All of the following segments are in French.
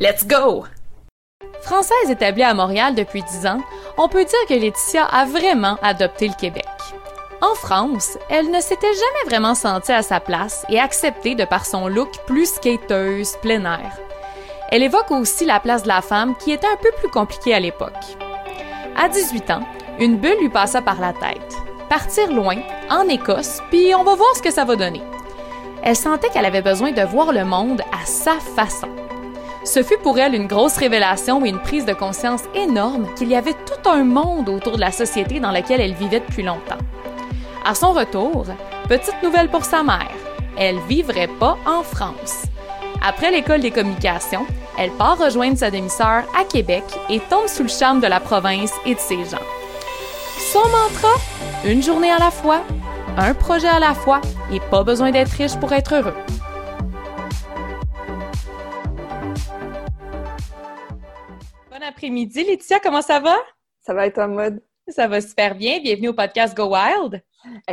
Let's go! Française établie à Montréal depuis 10 ans, on peut dire que Laetitia a vraiment adopté le Québec. En France, elle ne s'était jamais vraiment sentie à sa place et acceptée de par son look plus skateuse, plein air. Elle évoque aussi la place de la femme qui était un peu plus compliquée à l'époque. À 18 ans, une bulle lui passa par la tête. Partir loin, en Écosse, puis on va voir ce que ça va donner. Elle sentait qu'elle avait besoin de voir le monde à sa façon. Ce fut pour elle une grosse révélation et une prise de conscience énorme qu'il y avait tout un monde autour de la société dans laquelle elle vivait depuis longtemps. À son retour, petite nouvelle pour sa mère, elle vivrait pas en France. Après l'école des communications, elle part rejoindre sa demi-sœur à Québec et tombe sous le charme de la province et de ses gens. Son mantra Une journée à la fois, un projet à la fois et pas besoin d'être riche pour être heureux. Après-midi, Laetitia, comment ça va? Ça va être en mode? Ça va super bien. Bienvenue au podcast Go Wild.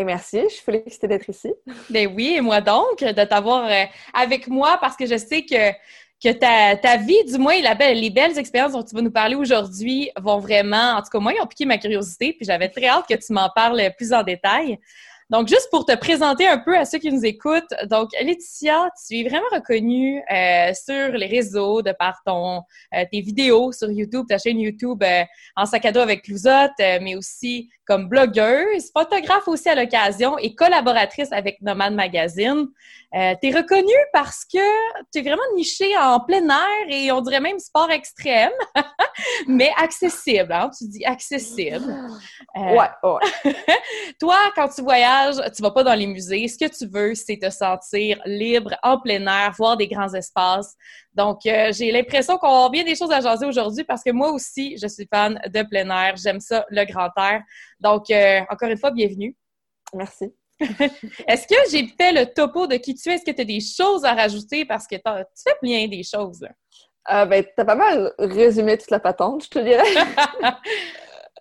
merci, je suis félicitée d'être ici. Ben oui, et moi donc, de t'avoir euh, avec moi parce que je sais que, que ta, ta vie, du moins les belles expériences dont tu vas nous parler aujourd'hui, vont vraiment, en tout cas moi, ils ont piqué ma curiosité, puis j'avais très hâte que tu m'en parles plus en détail. Donc, juste pour te présenter un peu à ceux qui nous écoutent, donc Laetitia, tu es vraiment reconnue euh, sur les réseaux de par ton euh, tes vidéos sur YouTube, ta chaîne YouTube euh, en sac à dos avec Clousotte, mais aussi comme blogueuse, photographe aussi à l'occasion et collaboratrice avec Nomad Magazine. Euh, tu es reconnue parce que tu es vraiment nichée en plein air et on dirait même sport extrême, mais accessible. Hein? Tu dis accessible. Euh, ouais, ouais. toi, quand tu voyages, tu vas pas dans les musées. Ce que tu veux, c'est te sentir libre, en plein air, voir des grands espaces. Donc, euh, j'ai l'impression qu'on a bien des choses à jaser aujourd'hui parce que moi aussi, je suis fan de plein air. J'aime ça, le grand air. Donc, euh, encore une fois, bienvenue. Merci. Est-ce que j'ai fait le topo de qui tu es? Est-ce que tu as des choses à rajouter? Parce que tu fais bien des choses? Euh, ben, tu as pas mal résumé toute la patente, je te dirais.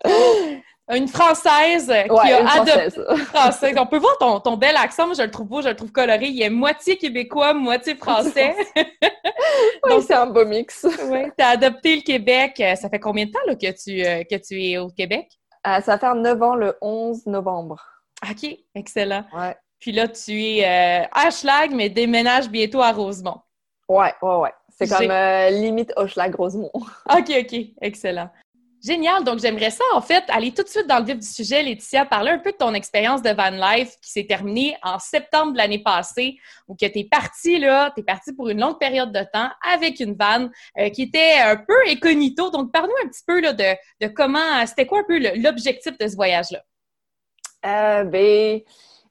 une Française qui a adopté française. On peut voir ton, ton, bel accent. Moi, je le trouve beau, je le trouve coloré. Il est moitié québécois, moitié français. Donc, c'est un beau mix. oui. Tu as adopté le Québec. Ça fait combien de temps là, que, tu, euh, que tu es au Québec? Euh, ça va faire 9 ans le 11 novembre. OK, excellent. Ouais. Puis là, tu es euh, Ashlag, mais déménage bientôt à Rosemont. Ouais, ouais, ouais. C'est comme limite Hochelag Rosemont. OK, OK, excellent. Génial. Donc, j'aimerais ça, en fait, aller tout de suite dans le vif du sujet, Laetitia, parler un peu de ton expérience de van life qui s'est terminée en septembre de l'année passée, où que tu es parti, là, tu es parti pour une longue période de temps avec une van euh, qui était un peu incognito. Donc, parle-nous un petit peu là, de, de comment, c'était quoi un peu l'objectif de ce voyage-là? Euh, ben,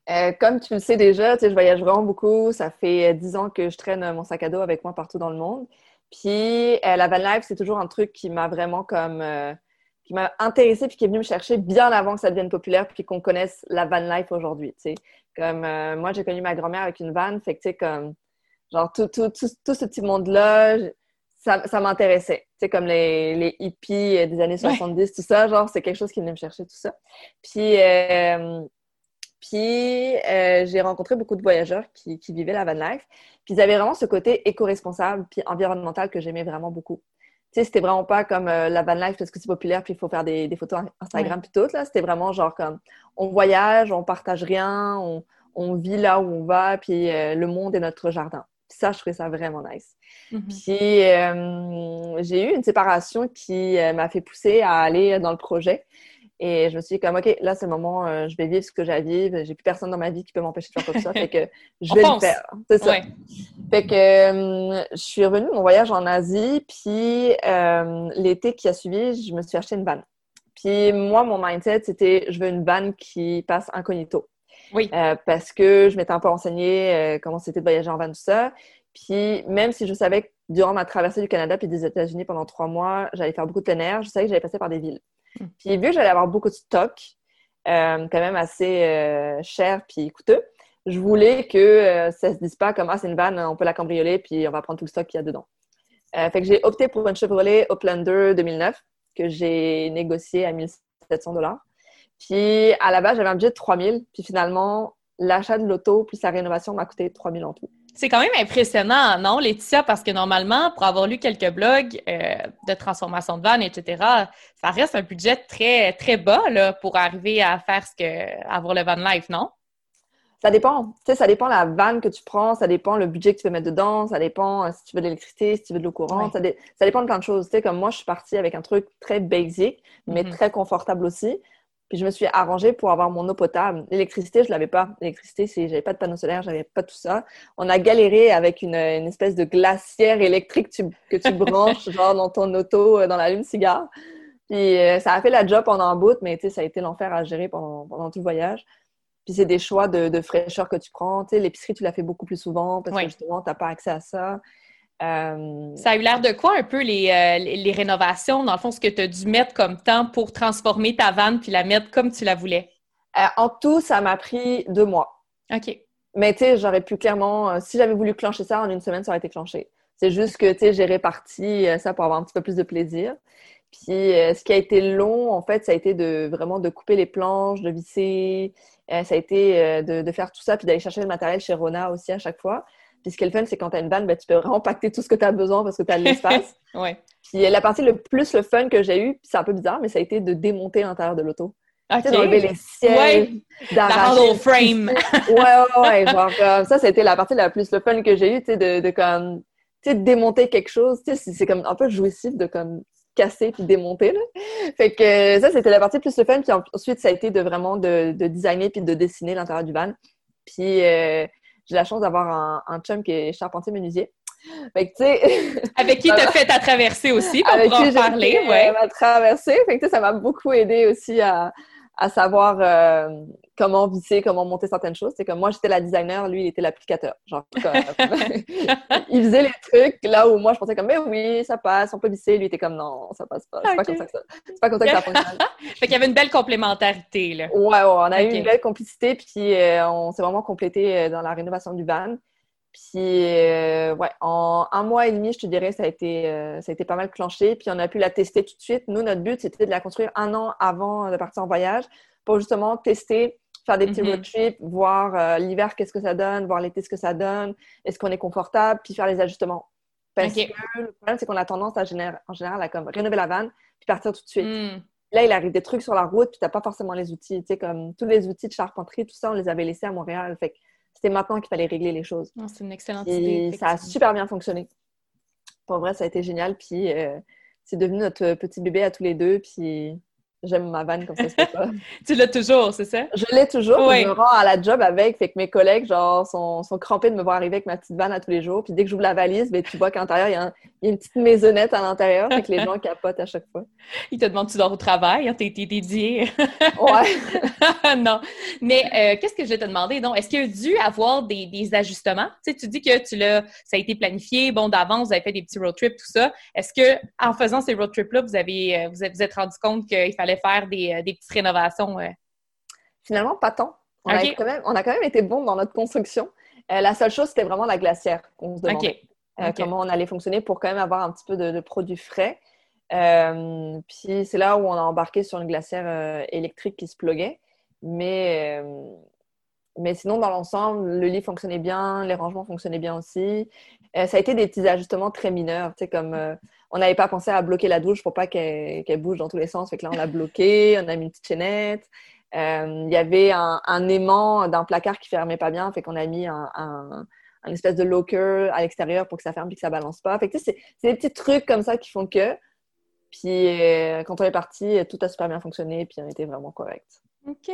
euh, comme tu le sais déjà, je voyage vraiment beaucoup. Ça fait dix ans que je traîne mon sac à dos avec moi partout dans le monde. Puis la van life, c'est toujours un truc qui m'a vraiment comme qui m'a intéressée puis qui est venu me chercher bien avant que ça devienne populaire puis qu'on connaisse la van life aujourd'hui, tu sais. Comme euh, moi, j'ai connu ma grand-mère avec une van, fait que tu sais, comme genre tout, tout, tout, tout ce petit monde-là, ça, ça m'intéressait. Tu sais, comme les, les, hippies des années 70, tout ça, genre, c'est quelque chose qui venait me chercher, tout ça. Puis, euh, puis euh, j'ai rencontré beaucoup de voyageurs qui, qui vivaient la van life. Puis ils avaient vraiment ce côté éco-responsable puis environnemental que j'aimais vraiment beaucoup sais, c'était vraiment pas comme euh, la van life parce que c'est populaire puis il faut faire des, des photos Instagram puis tout. Là, c'était vraiment genre comme on voyage, on partage rien, on, on vit là où on va puis euh, le monde est notre jardin. Puis ça, je trouvais ça vraiment nice. Mm-hmm. Puis j'ai eu une séparation qui m'a fait pousser à aller dans le projet. Et je me suis dit comme, OK, là, c'est le moment, euh, je vais vivre ce que j'ai à vivre. J'ai plus personne dans ma vie qui peut m'empêcher de faire que ça. fait que je vais le faire. C'est ça. Fait que euh, je suis revenue de mon voyage en Asie. Puis euh, l'été qui a suivi, je me suis acheté une vanne. Puis moi, mon mindset, c'était je veux une vanne qui passe incognito. Oui. parce que je m'étais un peu renseignée comment c'était de voyager en van, tout ça. Puis même si je savais durant ma traversée du Canada puis des États-Unis pendant trois mois, j'allais faire beaucoup de plein air. Je savais que j'allais passer par des villes. Hmm. Puis vu que j'allais avoir beaucoup de stock, euh, quand même assez euh, cher puis coûteux, je voulais que euh, ça se dise pas comme ah c'est une vanne, on peut la cambrioler puis on va prendre tout le stock qu'il y a dedans. fait que j'ai opté pour une Chevrolet Uplander 2009 que j'ai négocié à 1700 dollars. Puis à la base j'avais un budget de 3000 puis finalement l'achat de l'auto plus la rénovation m'a coûté 3000 en tout. C'est quand même impressionnant, non, Laetitia, parce que normalement, pour avoir lu quelques blogs euh, de transformation de vannes, etc., ça reste un budget très, très bas là, pour arriver à faire ce que avoir le van life, non? Ça dépend. Tu sais, ça dépend la vanne que tu prends, ça dépend le budget que tu veux mettre dedans, ça dépend euh, si tu veux de l'électricité, si tu veux de l'eau courante, ça, dépend de plein de choses. Tu sais, comme moi, je suis partie avec un truc très basic, mais mm-hmm. très confortable aussi. Puis je me suis arrangée pour avoir mon eau potable. L'électricité, je l'avais pas. L'électricité, c'est, j'avais pas de panneau solaire, j'avais pas tout ça. On a galéré avec une, une espèce de glacière électrique que tu, branches genre dans ton auto, euh, dans la lune cigare. Puis euh, ça a fait la job pendant un bout, mais ça a été l'enfer à gérer pendant, pendant tout le voyage. Puis c'est des choix de, de fraîcheur que tu prends. L'épicerie, tu la fais beaucoup plus souvent parce que justement, tu n'as pas accès à ça. Euh, ça a eu l'air de quoi un peu les, euh, les, rénovations, dans le fond, ce que tu as dû mettre comme temps pour transformer ta vanne puis la mettre comme tu la voulais? Euh, en tout, ça m'a pris deux mois. OK. Mais tu sais, j'aurais pu clairement, si j'avais voulu clencher ça en une semaine, ça aurait été clenché. C'est juste que tu sais, j'ai réparti ça pour avoir un petit peu plus de plaisir. Puis ce qui a été long, en fait, ça a été de vraiment de couper les planches, de visser. ça a été de, de, faire tout ça, puis d'aller chercher le matériel chez Rona aussi à chaque fois. Puis ce qu'elle fait, c'est quand tu as une vanne, ben, tu peux pacter tout ce que tu as besoin parce que tu as de l'espace. ouais. Puis la partie le plus le fun que j'ai eu, c'est un peu bizarre, mais ça a été de démonter l'intérieur de l'auto. Okay. d'enlever les sièges, d'arracher le frame. ouais, ouais, ouais. Genre, ça, été la partie la plus le fun que j'ai eu, tu sais, de, de comme, tu sais, démonter quelque chose. Tu sais, c'est comme un peu jouissif de comme casser puis démonter, là. Fait que ça, c'était la partie plus le fun. Puis ensuite, ça a été de vraiment de, de designer puis de dessiner l'intérieur du van. Puis, euh, j'ai la chance d'avoir un, un, chum qui est charpentier menuisier. Fait que, Avec qui tu as fait ta traversée aussi, pour en parler. ouais. ma traversée. Fait que, ça m'a beaucoup aidé aussi à, à savoir euh, comment visser, comment monter certaines choses. C'est comme moi, j'étais la designer, lui, il était l'applicateur. Genre, il faisait les trucs là où moi, je pensais comme, mais oui, ça passe, on peut visser. Lui, il était comme, non, ça passe pas. C'est pas comme ça que ça, c'est pas comme ça que ça fonctionne. fait qu'il y avait une belle complémentarité, là. Ouais, ouais, on a eu une belle complicité, puis euh, on s'est vraiment complété euh, dans la rénovation du van. Puis, ouais, en un mois et demi, je te dirais, ça a été, ça a été pas mal clenché. Puis, on a pu la tester tout de suite. Nous, notre but, c'était de la construire un an avant de partir en voyage pour justement tester faire des petits mm-hmm. road trips, voir euh, l'hiver qu'est-ce que ça donne, voir l'été ce que ça donne, est-ce qu'on est confortable, puis faire les ajustements. Parce que le problème, c'est qu'on a tendance à générer, en général à comme rénover la vanne, puis partir tout de suite. Mm. Là, il arrive des trucs sur la route, puis tu n'as pas forcément les outils. Tu sais, comme tous les outils de charpenterie, tout ça, on les avait laissés à Montréal. Fait c'était maintenant qu'il fallait régler les choses. c'est une excellente idée. Ça a super bien fonctionné. Pour vrai, ça a été génial. Puis euh, c'est devenu notre petit bébé à tous les deux. Puis J'aime ma vanne comme ça se pas. tu l'as toujours, c'est ça? Je l'ai toujours. Je me rends à la job avec. Fait que mes collègues, genre, sont, sont crampés de me voir arriver avec ma petite vanne à tous les jours. Puis dès que j'ouvre la valise, ben, tu vois qu'à l'intérieur, il y, a une petite maisonnette à l'intérieur. Fait que les gens capotent à chaque fois. Ils te demandent tu dors au travail, hein, t'es dédié? ouais. non. Mais euh, qu'est-ce que je vais te demander? Donc, est-ce qu'il y a dû avoir des, des ajustements? Tu sais, tu dis que tu l'as, ça a été planifié, bon, d'avance, vous avez fait des petits road trips, tout ça. Est-ce que, en faisant ces road trips-là, vous avez, euh, vous êtes rendu compte qu'il fallait faire des, euh, des petites rénovations? Euh? Finalement, pas tant. On, a quand même, on a quand même été bon dans notre construction. Euh, la seule chose, c'était vraiment la glacière qu'on se demandait. Comment on allait fonctionner pour quand même avoir un petit peu de, produits frais. puis c'est là où on a embarqué sur une glacière électrique qui se pluguait. Mais, mais sinon, dans l'ensemble, le lit fonctionnait bien, les rangements fonctionnaient bien aussi. ça a été des petits ajustements très mineurs, tu sais, comme on n'avait pas pensé à bloquer la douche pour pas qu'elle bouge dans tous les sens. Fait là, on l'a bloqué, on a mis une petite chaînette. Euh, il y avait un, aimant d'un placard qui fermait pas bien, fait qu'on a mis un, espèce de locker à l'extérieur pour que ça ferme et que ça balance pas. Fait c'est des petits trucs comme ça qui font que. Puis euh, quand on est parti, tout a super bien fonctionné, puis on était vraiment correct. OK.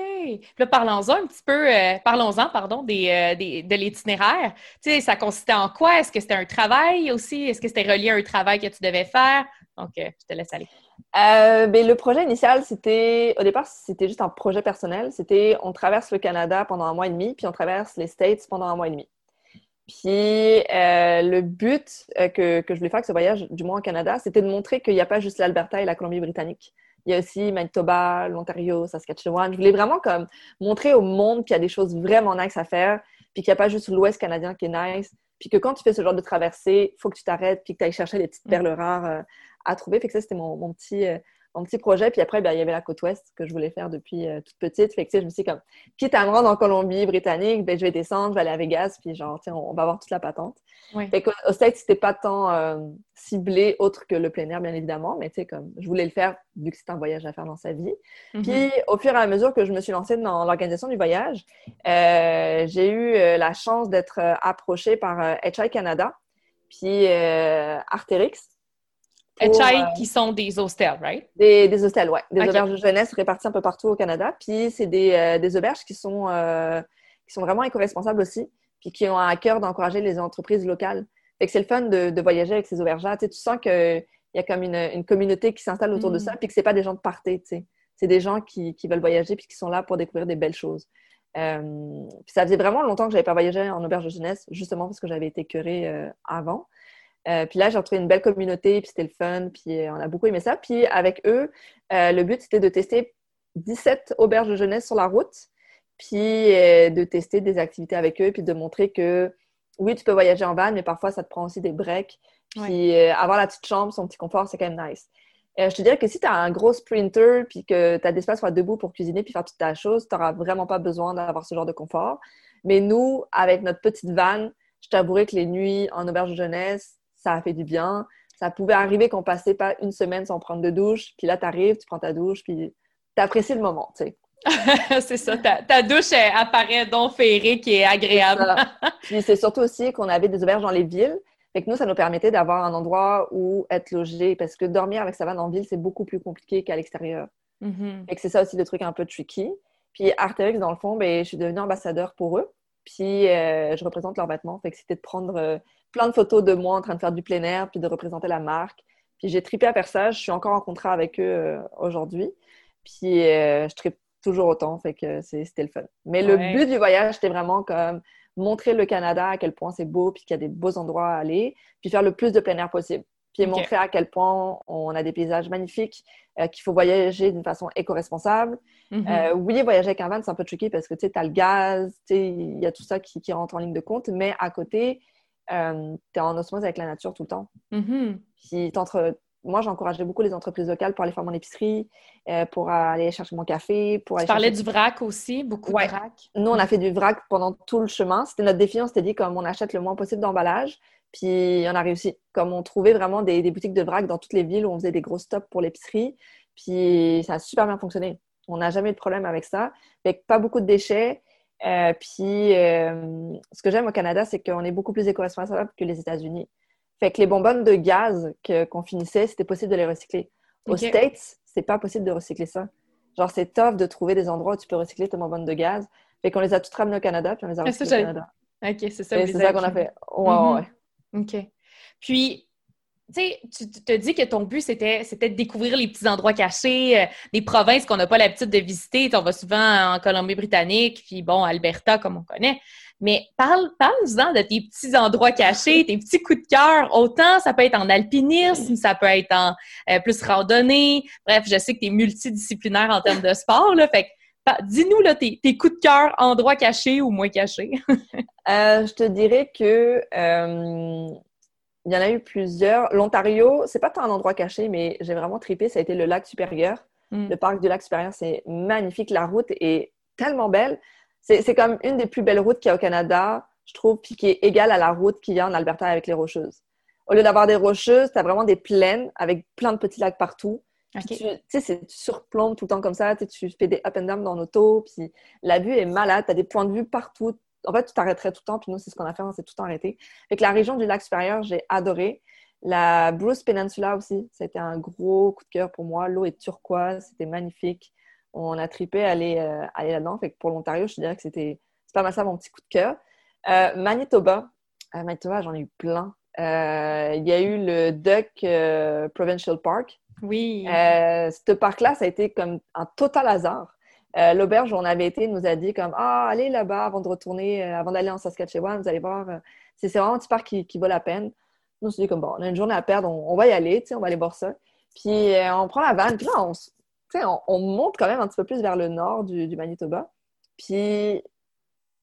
là, parlons-en un petit peu, euh, parlons-en, pardon, des, euh, des, de l'itinéraire. Tu sais, ça consistait en quoi? Est-ce que c'était un travail aussi? Est-ce que c'était relié à un travail que tu devais faire? Donc, euh, je te laisse aller. Ben, le projet initial, c'était, au départ, c'était juste un projet personnel. C'était, on traverse le Canada pendant un mois et demi, puis on traverse les States pendant un mois et demi. Puis le but que, que, je voulais faire avec ce voyage, du moins au Canada, c'était de montrer qu'il n'y a pas juste l'Alberta et la Colombie-Britannique. Il y a aussi Manitoba, l'Ontario, Saskatchewan. Je voulais vraiment comme montrer au monde qu'il y a des choses vraiment nice à faire, puis qu'il n'y a pas juste l'Ouest canadien qui est nice, puis que quand tu fais ce genre de traversée, il faut que tu t'arrêtes, puis que tu ailles chercher des petites mm. perles rares à trouver. Fait que ça, c'était mon, mon, petit, mon petit projet. Puis après, ben, il y avait la côte ouest que je voulais faire depuis euh, toute petite. Fait que, je me suis dit, comme, quitte à me rendre en Colombie-Britannique, ben, je vais descendre, je vais aller à Vegas, puis genre, on, on va avoir toute la patente. Fait qu'au States, c'était pas tant euh, ciblé autre que le plein air, bien évidemment, mais tu sais, comme, je voulais le faire vu que c'était un voyage à faire dans sa vie. Mm-hmm. Puis, au fur et à mesure que je me suis lancée dans l'organisation du voyage, euh, j'ai eu la chance d'être approchée par HI Canada, puis Arterix, HI qui sont des hostels, right? Des, des hostels, oui. Des auberges de jeunesse réparties un peu partout au Canada. Puis c'est des, euh, des, auberges qui sont, euh, qui sont vraiment éco-responsables aussi, puis qui ont à cœur d'encourager les entreprises locales. Fait que c'est le fun de, de, voyager avec ces auberges-là. Tu, sais, tu sens qu'il y a comme une, une communauté qui s'installe autour de mm. ça, puis que c'est pas des gens de party, tu sais. C'est des gens qui, qui, veulent voyager puis qui sont là pour découvrir des belles choses. Euh, puis ça faisait vraiment longtemps que j'avais pas voyagé en auberge de jeunesse, justement parce que j'avais été curée euh, avant. Euh, puis là, j'ai retrouvé une belle communauté, puis c'était le fun, puis euh, on a beaucoup aimé ça. Puis avec eux, euh, le but, c'était de tester 17 auberges de jeunesse sur la route, puis de tester des activités avec eux, puis de montrer que oui, tu peux voyager en van, mais parfois, ça te prend aussi des breaks. Puis avoir la petite chambre, son petit confort, c'est quand même nice. je te dirais que si tu as un gros sprinter, puis que tu as d'espace pour debout pour cuisiner, puis faire toute ta chose, tu n'auras vraiment pas besoin d'avoir ce genre de confort. Mais nous, avec notre petite van, je t'avouerai que les nuits en auberge de jeunesse, ça a fait du bien. Ça pouvait arriver qu'on passait pas une semaine sans prendre de douche, puis là, tu arrives, tu prends ta douche, puis tu apprécies le moment, tu sais. c'est ça, ta, douche apparaît donc féerique et agréable. puis c'est surtout aussi qu'on avait des auberges dans les villes. Fait que nous, ça nous permettait d'avoir un endroit où être logé parce que dormir avec sa vanne en ville, c'est beaucoup plus compliqué qu'à l'extérieur. Mm que c'est ça aussi le truc un peu tricky. Puis Arterix, dans le fond, ben, je suis devenue ambassadeur pour eux. Puis euh, je représente leurs vêtements. Fait que c'était de prendre euh, plein de photos de moi en train de faire du plein air, puis de représenter la marque. Puis j'ai tripé à faire ça. Je suis encore en contrat avec eux euh, aujourd'hui. Puis je tripe toujours autant. Fait que c'était le fun. Mais le but du voyage, c'était vraiment comme montrer le Canada à quel point c'est beau, puis qu'il y a des beaux endroits à aller, puis faire le plus de plein air possible. Puis montrer à quel point on a des paysages magnifiques, qu'il faut voyager d'une façon éco-responsable. Euh, oui, voyager avec un van, c'est un peu tricky parce que tu as le gaz, il y a tout ça qui, rentre en ligne de compte, mais à côté, euh, tu es en osmose avec la nature tout le temps. Mm-hmm. moi, j'encourageais beaucoup les entreprises locales pour aller faire mon épicerie, euh, pour aller chercher mon café. Pour tu parlais du vrac aussi, beaucoup de vrac. Nous, on a fait du vrac pendant tout le chemin. C'était notre défi, on s'était dit comme on achète le moins possible d'emballage. Puis on a réussi. Comme on trouvait vraiment des, des boutiques de vrac dans toutes les villes où on faisait des gros stops pour l'épicerie. Puis ça a super bien fonctionné. On n'a jamais eu de problème avec ça. Fait pas beaucoup de déchets. Euh, puis, euh, ce que j'aime au Canada, c'est qu'on est beaucoup plus éco-responsable que les États-Unis. Fait que les bonbonnes de gaz qu'on finissait, c'était possible de les recycler. Aux States, c'est pas possible de recycler ça. Genre, c'est tough de trouver des endroits où tu peux recycler tes bonbonnes de gaz. Fait qu'on les a toutes ramenées au Canada, puis on les a recyclées au Canada. OK, c'est ça. C'est ça qu'on a fait. Ouais, ouais. OK. Puis, tu sais, tu te dis que ton but, c'était, c'était de découvrir les petits endroits cachés, euh, des provinces qu'on n'a pas l'habitude de visiter. on va souvent en Colombie-Britannique, puis bon, Alberta, comme on connaît. Mais parle, parle-nous-en de tes petits endroits cachés, tes petits coups de cœur. Autant ça peut être en alpinisme, ça peut être en euh, plus randonnée. Bref, je sais que tu es multidisciplinaire en termes de sport. Là, fait dis-nous là, tes, tes, coups de cœur, endroits cachés ou moins cachés. euh, je te dirais que il y en a eu plusieurs. L'Ontario, c'est pas tant un endroit caché, mais j'ai vraiment tripé. Ça a été le lac supérieur. Mm. Le parc du lac supérieur, c'est magnifique. La route est tellement belle. C'est comme une des plus belles routes qu'il y a au Canada, je trouve, puis qui est égale à la route qu'il y a en Alberta avec les Rocheuses. Au lieu d'avoir des Rocheuses, tu as vraiment des plaines avec plein de petits lacs partout. Tu sais, tu surplombes tout le temps comme ça. Tu fais des up and down dans l'auto, puis la vue est malade. Tu as des points de vue partout en fait, tu t'arrêterais tout le temps. Puis nous, c'est ce qu'on a fait, on s'est tout le temps arrêté. Fait que la région du lac supérieur, j'ai adoré. La Bruce Peninsula aussi, ça a été un gros coup de cœur pour moi. L'eau est turquoise, c'était magnifique. On a tripé aller, euh, aller là-dedans. Fait que pour l'Ontario, je dirais que c'était pas mal ça mon petit coup de cœur. Euh, Manitoba, euh, Manitoba, j'en ai eu plein. Il y a eu le Duck Provincial Park. Oui. ce parc-là, ça a été comme un total hasard. Euh, l'auberge où on avait été nous a dit comme Ah, allez là-bas avant de retourner, euh, avant d'aller en Saskatchewan, vous allez voir, euh, c'est vraiment un petit parc qui, vaut la peine. Nous, on s'est dit comme bon, on a une journée à perdre, on, va y aller, on va aller voir ça. Puis on prend la vanne, puis là, on, on, monte quand même un petit peu plus vers le nord du, Manitoba. Puis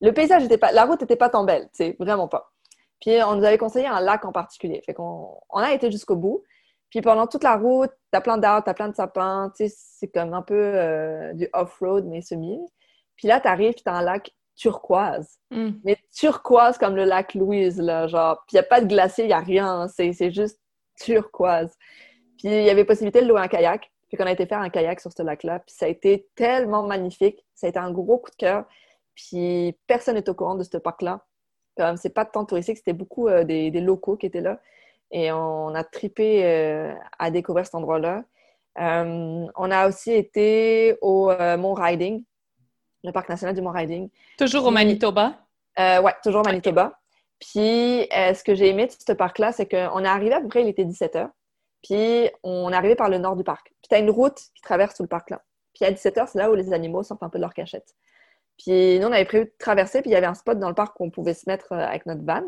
le paysage était pas, la route n'était pas tant belle, vraiment pas. Puis on nous avait conseillé un lac en particulier. Fait qu'on on a été jusqu'au bout. Puis pendant toute la route, t'as plein d'arbres, t'as plein de sapins, tu sais, c'est comme un peu euh, du off-road, mais semi. Puis là, t'arrives, puis t'as un lac turquoise. Hmm. Mais turquoise comme le lac Louise, là, genre. Puis il n'y a pas de glacier, il n'y a rien, c'est juste turquoise. Puis il y avait possibilité de louer un kayak. Puis qu'on a été faire un kayak sur ce lac-là. Puis ça a été tellement magnifique. Ça a été un gros coup de cœur. Puis personne n'est au courant de ce parc-là. C'est pas tant touristique, c'était beaucoup euh, des, des, locaux qui étaient là. Et on a tripé euh, à découvrir cet endroit-là. Euh, on a aussi été au Mont Riding, le parc national du Mont Riding. Toujours au Manitoba? oui, toujours au Manitoba. Puis, ce que j'ai aimé de ce parc-là, c'est qu'on est arrivé à peu près, il était 17 h. Puis, on est arrivé par le nord du parc. Puis, tu as une route qui traverse tout le parc-là. Puis, à 17 h, c'est là où les animaux sortent un peu de leur cachette. Puis, nous, on avait prévu de traverser. Puis, il y avait un spot dans le parc où on pouvait se mettre avec notre van.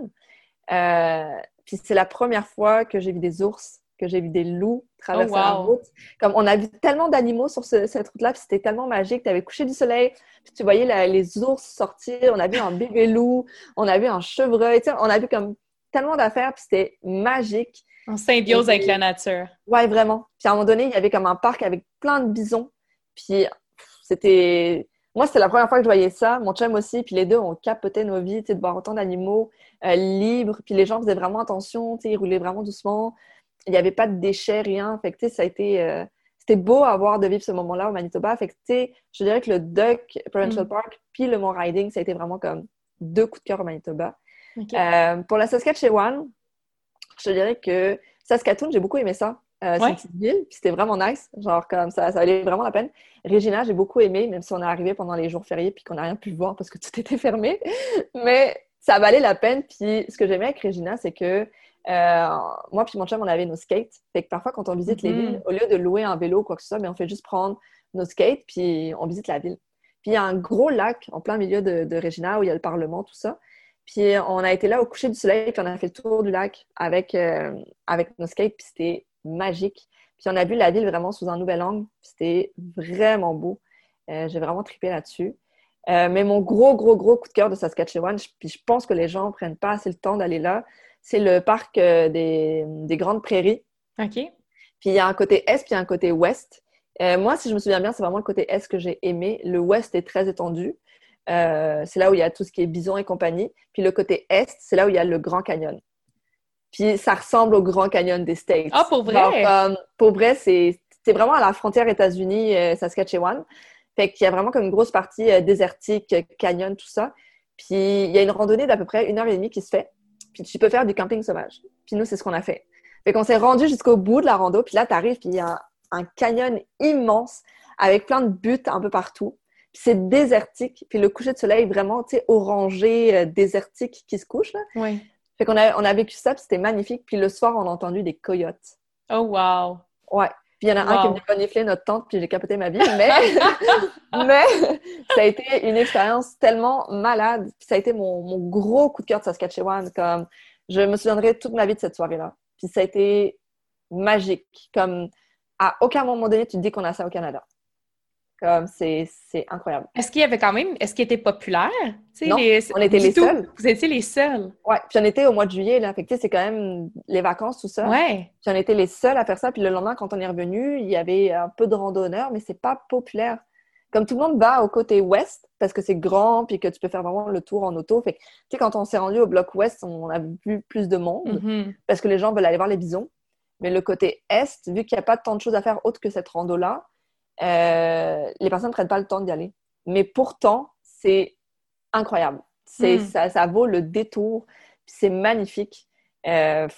Puis c'est la première fois que j'ai vu des ours, que j'ai vu des loups traverser oh, la route. Comme on a vu tellement d'animaux sur cette route-là, puis c'était tellement magique. Tu avais couché du soleil, puis tu voyais les ours sortir. On a vu un bébé loup, on a vu un chevreuil. On a vu comme tellement d'affaires, puis c'était magique. En symbiose avec la nature. Ouais, vraiment. Puis à un moment donné, il y avait comme un parc avec plein de bisons. Puis c'était moi, c'était la première fois que je voyais ça. Mon chum aussi. Puis les deux, on capotait nos vies, de voir autant d'animaux euh, libres. Puis les gens faisaient vraiment attention, ils roulaient vraiment doucement. Il n'y avait pas de déchets, rien. Fait que, ça a été... Euh, c'était beau à voir de vivre ce moment-là au Manitoba. Fait que, je dirais que le Duck Provincial mm. Park puis le Mont Riding, ça a été vraiment comme deux coups de cœur au Manitoba. Euh, pour la Saskatchewan, je dirais que Saskatoon, j'ai beaucoup aimé ça. Euh, c'est une petite ville, puis c'était vraiment nice. Genre, comme ça, ça valait vraiment la peine. Regina, j'ai beaucoup aimé, même si on est arrivé pendant les jours fériés puis qu'on n'a rien pu voir parce que tout était fermé. Mais ça valait la peine. Puis ce que j'aimais avec Regina, c'est que euh, moi puis mon chum, on avait nos skates. Fait que parfois, quand on visite les mm-hmm. villes, au lieu de louer un vélo ou quoi que ce soit, mais ben, on fait juste prendre nos skates puis on visite la ville. Puis il y a un gros lac en plein milieu de, de Regina où il y a le Parlement, tout ça. Puis on a été là au coucher du soleil, puis on a fait le tour du lac avec, euh, avec nos skates, puis c'était magique. Puis on a vu la ville vraiment sous un nouvel angle. C'était vraiment beau. Euh, j'ai vraiment tripé là-dessus. Euh, mais mon gros, gros, gros coup de cœur de Saskatchewan, puis je pense que les gens ne prennent pas assez le temps d'aller là, c'est le parc euh, des, Grandes Prairies. OK. Puis il y a un côté est, puis il y a un côté ouest. moi, si je me souviens bien, c'est vraiment le côté est que j'ai aimé. Le ouest est très étendu. c'est là où il y a tout ce qui est bison et compagnie. Puis le côté est, c'est là où il y a le Grand Canyon. Puis ça ressemble au Grand Canyon des States. Ah, pour vrai? pour vrai, c'est vraiment à la frontière États-Unis-Saskatchewan. fait qu'il y a vraiment comme une grosse partie euh, désertique, canyon, tout ça. Puis il y a une randonnée d'à peu près une heure et demie qui se fait. Puis tu peux faire du camping sauvage. Puis nous, c'est ce qu'on a fait. Fait qu'on s'est rendu jusqu'au bout de la rando. Puis là, tu arrives, puis il y a un, canyon immense avec plein de buttes un peu partout. Puis c'est désertique. Puis le coucher de soleil vraiment, tu sais, orangé, euh, désertique qui se couche. Là. Oui. Fait qu'on a, on a vécu ça, c'était magnifique. Puis le soir, on a entendu des coyotes. Oh, wow! Ouais. Puis il y en a un qui venu renifler notre tente, puis j'ai capoté ma vie. Mais, mais ça a été une expérience tellement malade. Puis ça a été mon, mon, gros coup de cœur de Saskatchewan. Comme, je me souviendrai toute ma vie de cette soirée-là. Puis ça a été magique. Comme, à aucun moment donné, tu te dis qu'on a ça au Canada. Comme c'est, incroyable. Est-ce qu'il y avait quand même, est-ce qu'il était populaire? non, on était les seuls. Vous étiez les seuls. Ouais, puis on était au mois de juillet, là. Fait que c'est quand même les vacances, tout ça. Ouais. Puis on était les seuls à faire ça. Puis le lendemain, quand on est revenu, il y avait un peu de randonneurs, mais c'est pas populaire. Comme tout le monde va au côté ouest, parce que c'est grand, puis que tu peux faire vraiment le tour en auto. Fait tu sais, quand on s'est rendu au bloc ouest, on a vu plus de monde, mm-hmm. parce que les gens veulent aller voir les bisons. Mais le côté est, vu qu'il n'y a pas tant de choses à faire autre que cette rando-là, euh, les personnes ne prennent pas le temps d'y aller. Mais pourtant, c'est incroyable. C'est, hmm. ça, ça, vaut le détour. C'est magnifique. Euh,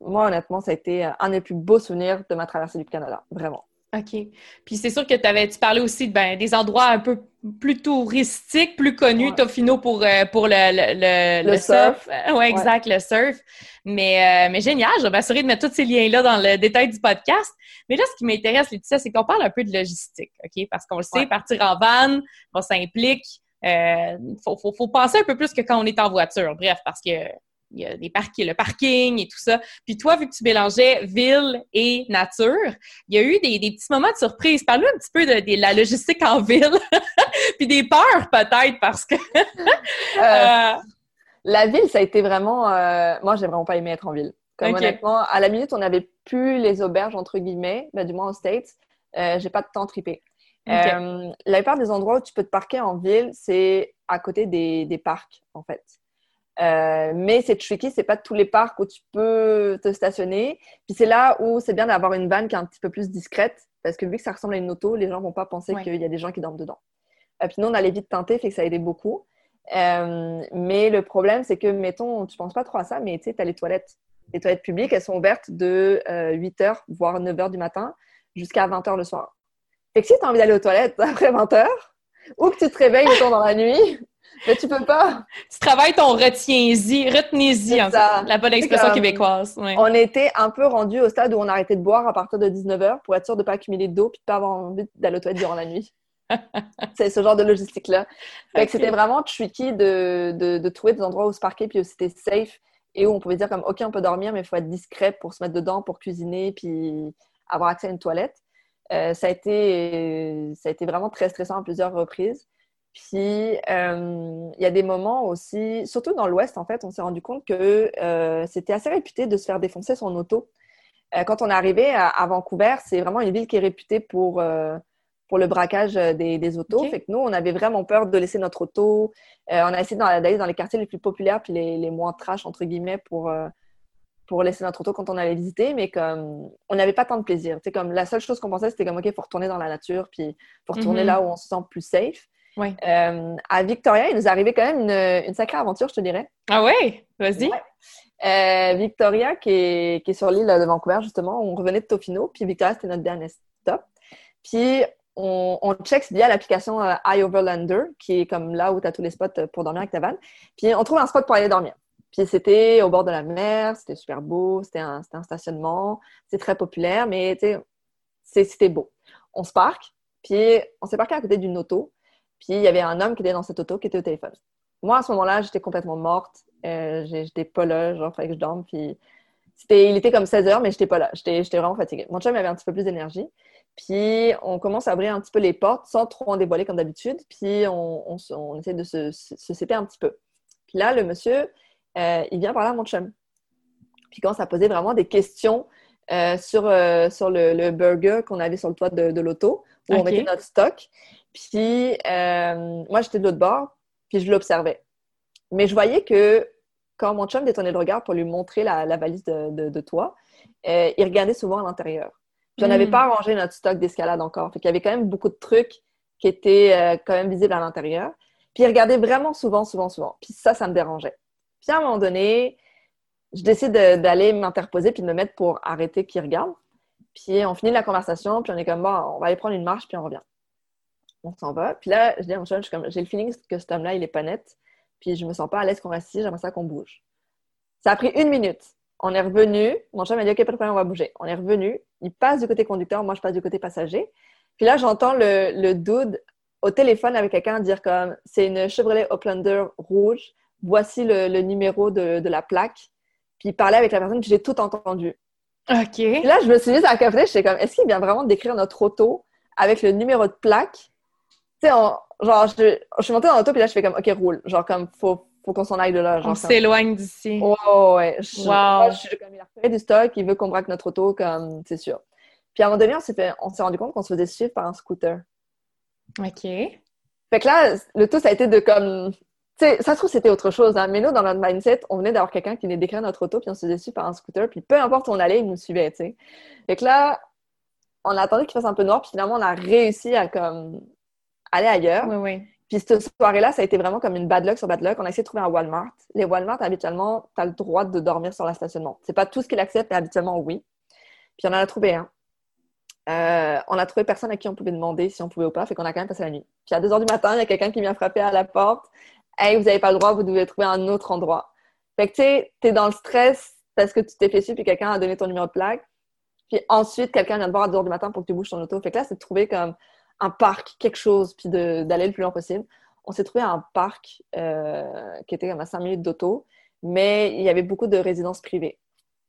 moi, honnêtement, ça a été un des plus beaux souvenirs de ma traversée du Canada. Vraiment. OK. Puis c'est sûr que tu avais, tu parlais aussi ben, des endroits un peu plus touristiques, plus connus, Tofino pour, euh, pour le, le, le, surf? Oui, exact, le surf. Mais, euh, mais génial, je vais m'assurer de mettre tous ces liens-là dans le détail du podcast. Mais là, ce qui m'intéresse, Laetitia, c'est qu'on parle un peu de logistique, OK? Parce qu'on le sait, partir en van, ça implique, euh, faut, faut, faut penser un peu plus que quand on est en voiture. Bref, parce que il y a des parcs, le parking et tout ça. Puis toi, vu que tu mélangeais ville et nature, il y a eu des, petits moments de surprise. Parle-nous un petit peu de, la logistique en ville, puis des peurs peut-être parce que... Euh, euh, la ville, ça a été vraiment... Euh, moi, j'ai vraiment pas aimé être en ville. Comme honnêtement, à la minute, on n'avait plus les auberges, entre guillemets, ben, du moins aux States. j'ai pas de temps tripé. la plupart des endroits où tu peux te parquer en ville, c'est à côté des, des parcs, en fait. Euh, mais c'est tricky, c'est pas tous les parcs où tu peux te stationner. Puis c'est là où c'est bien d'avoir une vanne qui est un petit peu plus discrète, parce que vu que ça ressemble à une auto, les gens vont pas penser qu'il y a des gens qui dorment dedans. Euh, puis nous, on a les vitres teintées, fait que ça aidait beaucoup. Euh, mais le problème, c'est que, mettons, tu penses pas trop à ça, mais tu sais, tu as les toilettes. Les toilettes publiques, elles sont ouvertes de 8h, voire 9h du matin, jusqu'à 20h le soir. Fait que si tu as envie d'aller aux toilettes après 20h, ou que tu te réveilles le dans la nuit, mais tu peux pas. Tu travailles ton retiens-y, retenez-y, la bonne expression québécoise. On était un peu rendu au stade où on arrêtait de boire à partir de 19h pour être sûr de ne pas accumuler d'eau puis de pas avoir envie d'aller aux toilettes durant la nuit. c'est ce genre de logistique-là. c'était vraiment tricky de, de, de, trouver des endroits où se parquer puis où c'était safe et où on pouvait dire comme OK, on peut dormir, mais il faut être discret pour se mettre dedans, pour cuisiner puis avoir accès à une toilette. Euh, ça, a été, ça a été vraiment très stressant à plusieurs reprises. Puis, euh, il y a des moments aussi, surtout dans l'Ouest, en fait, on s'est rendu compte que euh, c'était assez réputé de se faire défoncer son auto. Euh, quand on est arrivé à, Vancouver, c'est vraiment une ville qui est réputée pour, pour le braquage des, des autos. Fait que nous, on avait vraiment peur de laisser notre auto. on a essayé d'aller dans les quartiers les plus populaires puis les, les moins trash, entre guillemets, pour, pour laisser notre auto quand on allait visiter, mais comme on n'avait pas tant de plaisir. C'est comme la seule chose qu'on pensait, c'était comme, OK, faut retourner dans la nature, puis il faut retourner mm-hmm. là où on se sent plus safe. Euh, à Victoria, il nous est arrivé quand même une, sacrée aventure, je te dirais. Ah ouais? Vas-y. Euh, Victoria, qui est, qui est sur l'île de Vancouver, justement, on revenait de Tofino, puis Victoria, c'était notre dernier stop. Puis on, on check via l'application euh, iOverlander, qui est comme là où tu as tous les spots pour dormir avec ta vanne. Puis on trouve un spot pour aller dormir. Puis c'était au bord de la mer, c'était super beau, c'était un, un, stationnement, c'était très populaire, mais c'était beau. On se parque, puis on s'est parqué à côté d'une auto. Puis il y avait un homme qui était dans cette auto qui était au téléphone. Moi, à ce moment-là, j'étais complètement morte. Euh, j'étais pas là, genre, il fallait que je dorme. Puis il était comme 16 heures, mais j'étais pas là. J'étais vraiment fatiguée. Mon chum avait un petit peu plus d'énergie. Puis on commence à ouvrir un petit peu les portes sans trop en dévoiler comme d'habitude. Puis on, essaie de se, se, un petit peu. Puis là, le monsieur, euh, il vient parler à mon chum. Puis il commence à poser vraiment des questions euh, sur, sur le, burger qu'on avait sur le toit de, l'auto, où on mettait notre stock. Puis euh, moi, j'étais de l'autre bord, puis je l'observais. Mais je voyais que quand mon chum détournait le regard pour lui montrer la, valise de, de, toi, euh, il regardait souvent à l'intérieur. Puis on n'avait hmm. pas arrangé notre stock d'escalade encore. Fait qu'il y avait quand même beaucoup de trucs qui étaient euh, quand même visibles à l'intérieur. Puis il regardait vraiment souvent, souvent, souvent. Puis ça, ça me dérangeait. Puis à un moment donné, je décide d'aller m'interposer puis de me mettre pour arrêter qu'il regarde. Puis on finit la conversation, puis on est comme, bon, on va aller prendre une marche, puis on revient on s'en va. Puis là, je dis à mon chum, j'ai le feeling que cet homme-là, il est pas net. Puis je me sens pas à l'aise qu'on reste ici, j'aimerais ça qu'on bouge. Ça a pris une minute. On est revenu. Mon chum m'a dit, OK, pas de problème, on va bouger. On est revenu. Il passe du côté conducteur, moi, je passe du côté passager. Puis là, j'entends le, le dude au téléphone avec quelqu'un dire comme, c'est une Chevrolet Uplander rouge. Voici le, numéro de, la plaque. Puis il parlait avec la personne, puis j'ai tout entendu. OK. là, je me suis mise à la je j'étais comme, est-ce qu'il vient vraiment décrire notre auto avec le numéro de plaque? Sais, genre, je, je, suis montée dans l'auto, puis là, je fais comme, OK, roule. Genre, comme, faut, faut qu'on s'en aille de là. Genre, on s'éloigne d'ici. Oh, ouais. Je, wow. je suis comme, il a refait du stock, il veut qu'on braque notre auto, comme, c'est sûr. Puis à un moment donné, on s'est, fait, on s'est rendu compte qu'on se faisait suivre par un scooter. OK. Fait que là, le tout, ça a été de comme. Tu sais, ça se trouve, c'était autre chose, hein, mais nous, dans notre mindset, on venait d'avoir quelqu'un qui venait décrire notre auto, puis on se faisait suivre par un scooter, puis peu importe où on allait, il nous suivait, tu sais. Fait que là, on a attendu qu'il fasse un peu noir, puis finalement, on a réussi à comme aller ailleurs. Oui, oui. Puis cette soirée-là, ça a été vraiment comme une bad luck sur bad luck. On a essayé de trouver un Walmart. Les Walmart, habituellement, tu as le droit de dormir sur la stationnement. C'est pas tout ce qu'ils acceptent, mais habituellement, oui. Puis on en a trouvé un. euh, on a trouvé personne à qui on pouvait demander si on pouvait ou pas, fait qu'on a quand même passé la nuit. Puis à 2 heures du matin, il y a quelqu'un qui vient frapper à la porte. Hey, vous n'avez pas le droit, vous devez trouver un autre endroit. Fait que tu sais, t'es dans le stress parce que tu t'es fait suivre puis quelqu'un a donné ton numéro de plaque. Puis ensuite, quelqu'un vient te voir à 2 heures du matin pour que tu bouges ton auto. Fait que là, c'est de trouver comme un parc, quelque chose, puis d'aller le plus loin possible. On s'est trouvé un parc euh, qui était comme à 5 minutes d'auto, mais il y avait beaucoup de résidences privées.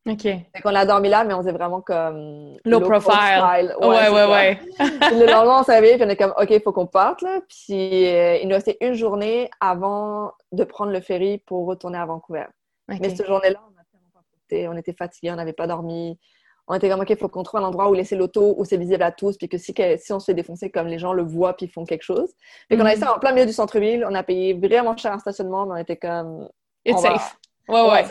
OK. Fait qu'on a dormi là, mais on faisait vraiment comme... Low, profile. Ouais, ouais, ouais. le lendemain, on s'est réveillé, puis on est comme, OK, il faut qu'on parte, là. Puis euh, il nous restait une journée avant de prendre le ferry pour retourner à Vancouver. Mais cette journée-là, on a tellement pas. On était fatigués, on n'avait pas dormi. On était comme, OK, il faut qu'on trouve un endroit où laisser l'auto, où c'est visible à tous, puis que si, si on se fait défoncer, comme les gens le voient, puis ils font quelque chose. Fait qu'on a essayé mhm. en plein milieu du centre-ville. On a payé vraiment cher un stationnement, mais on était comme... It's safe. Ouais, ouais.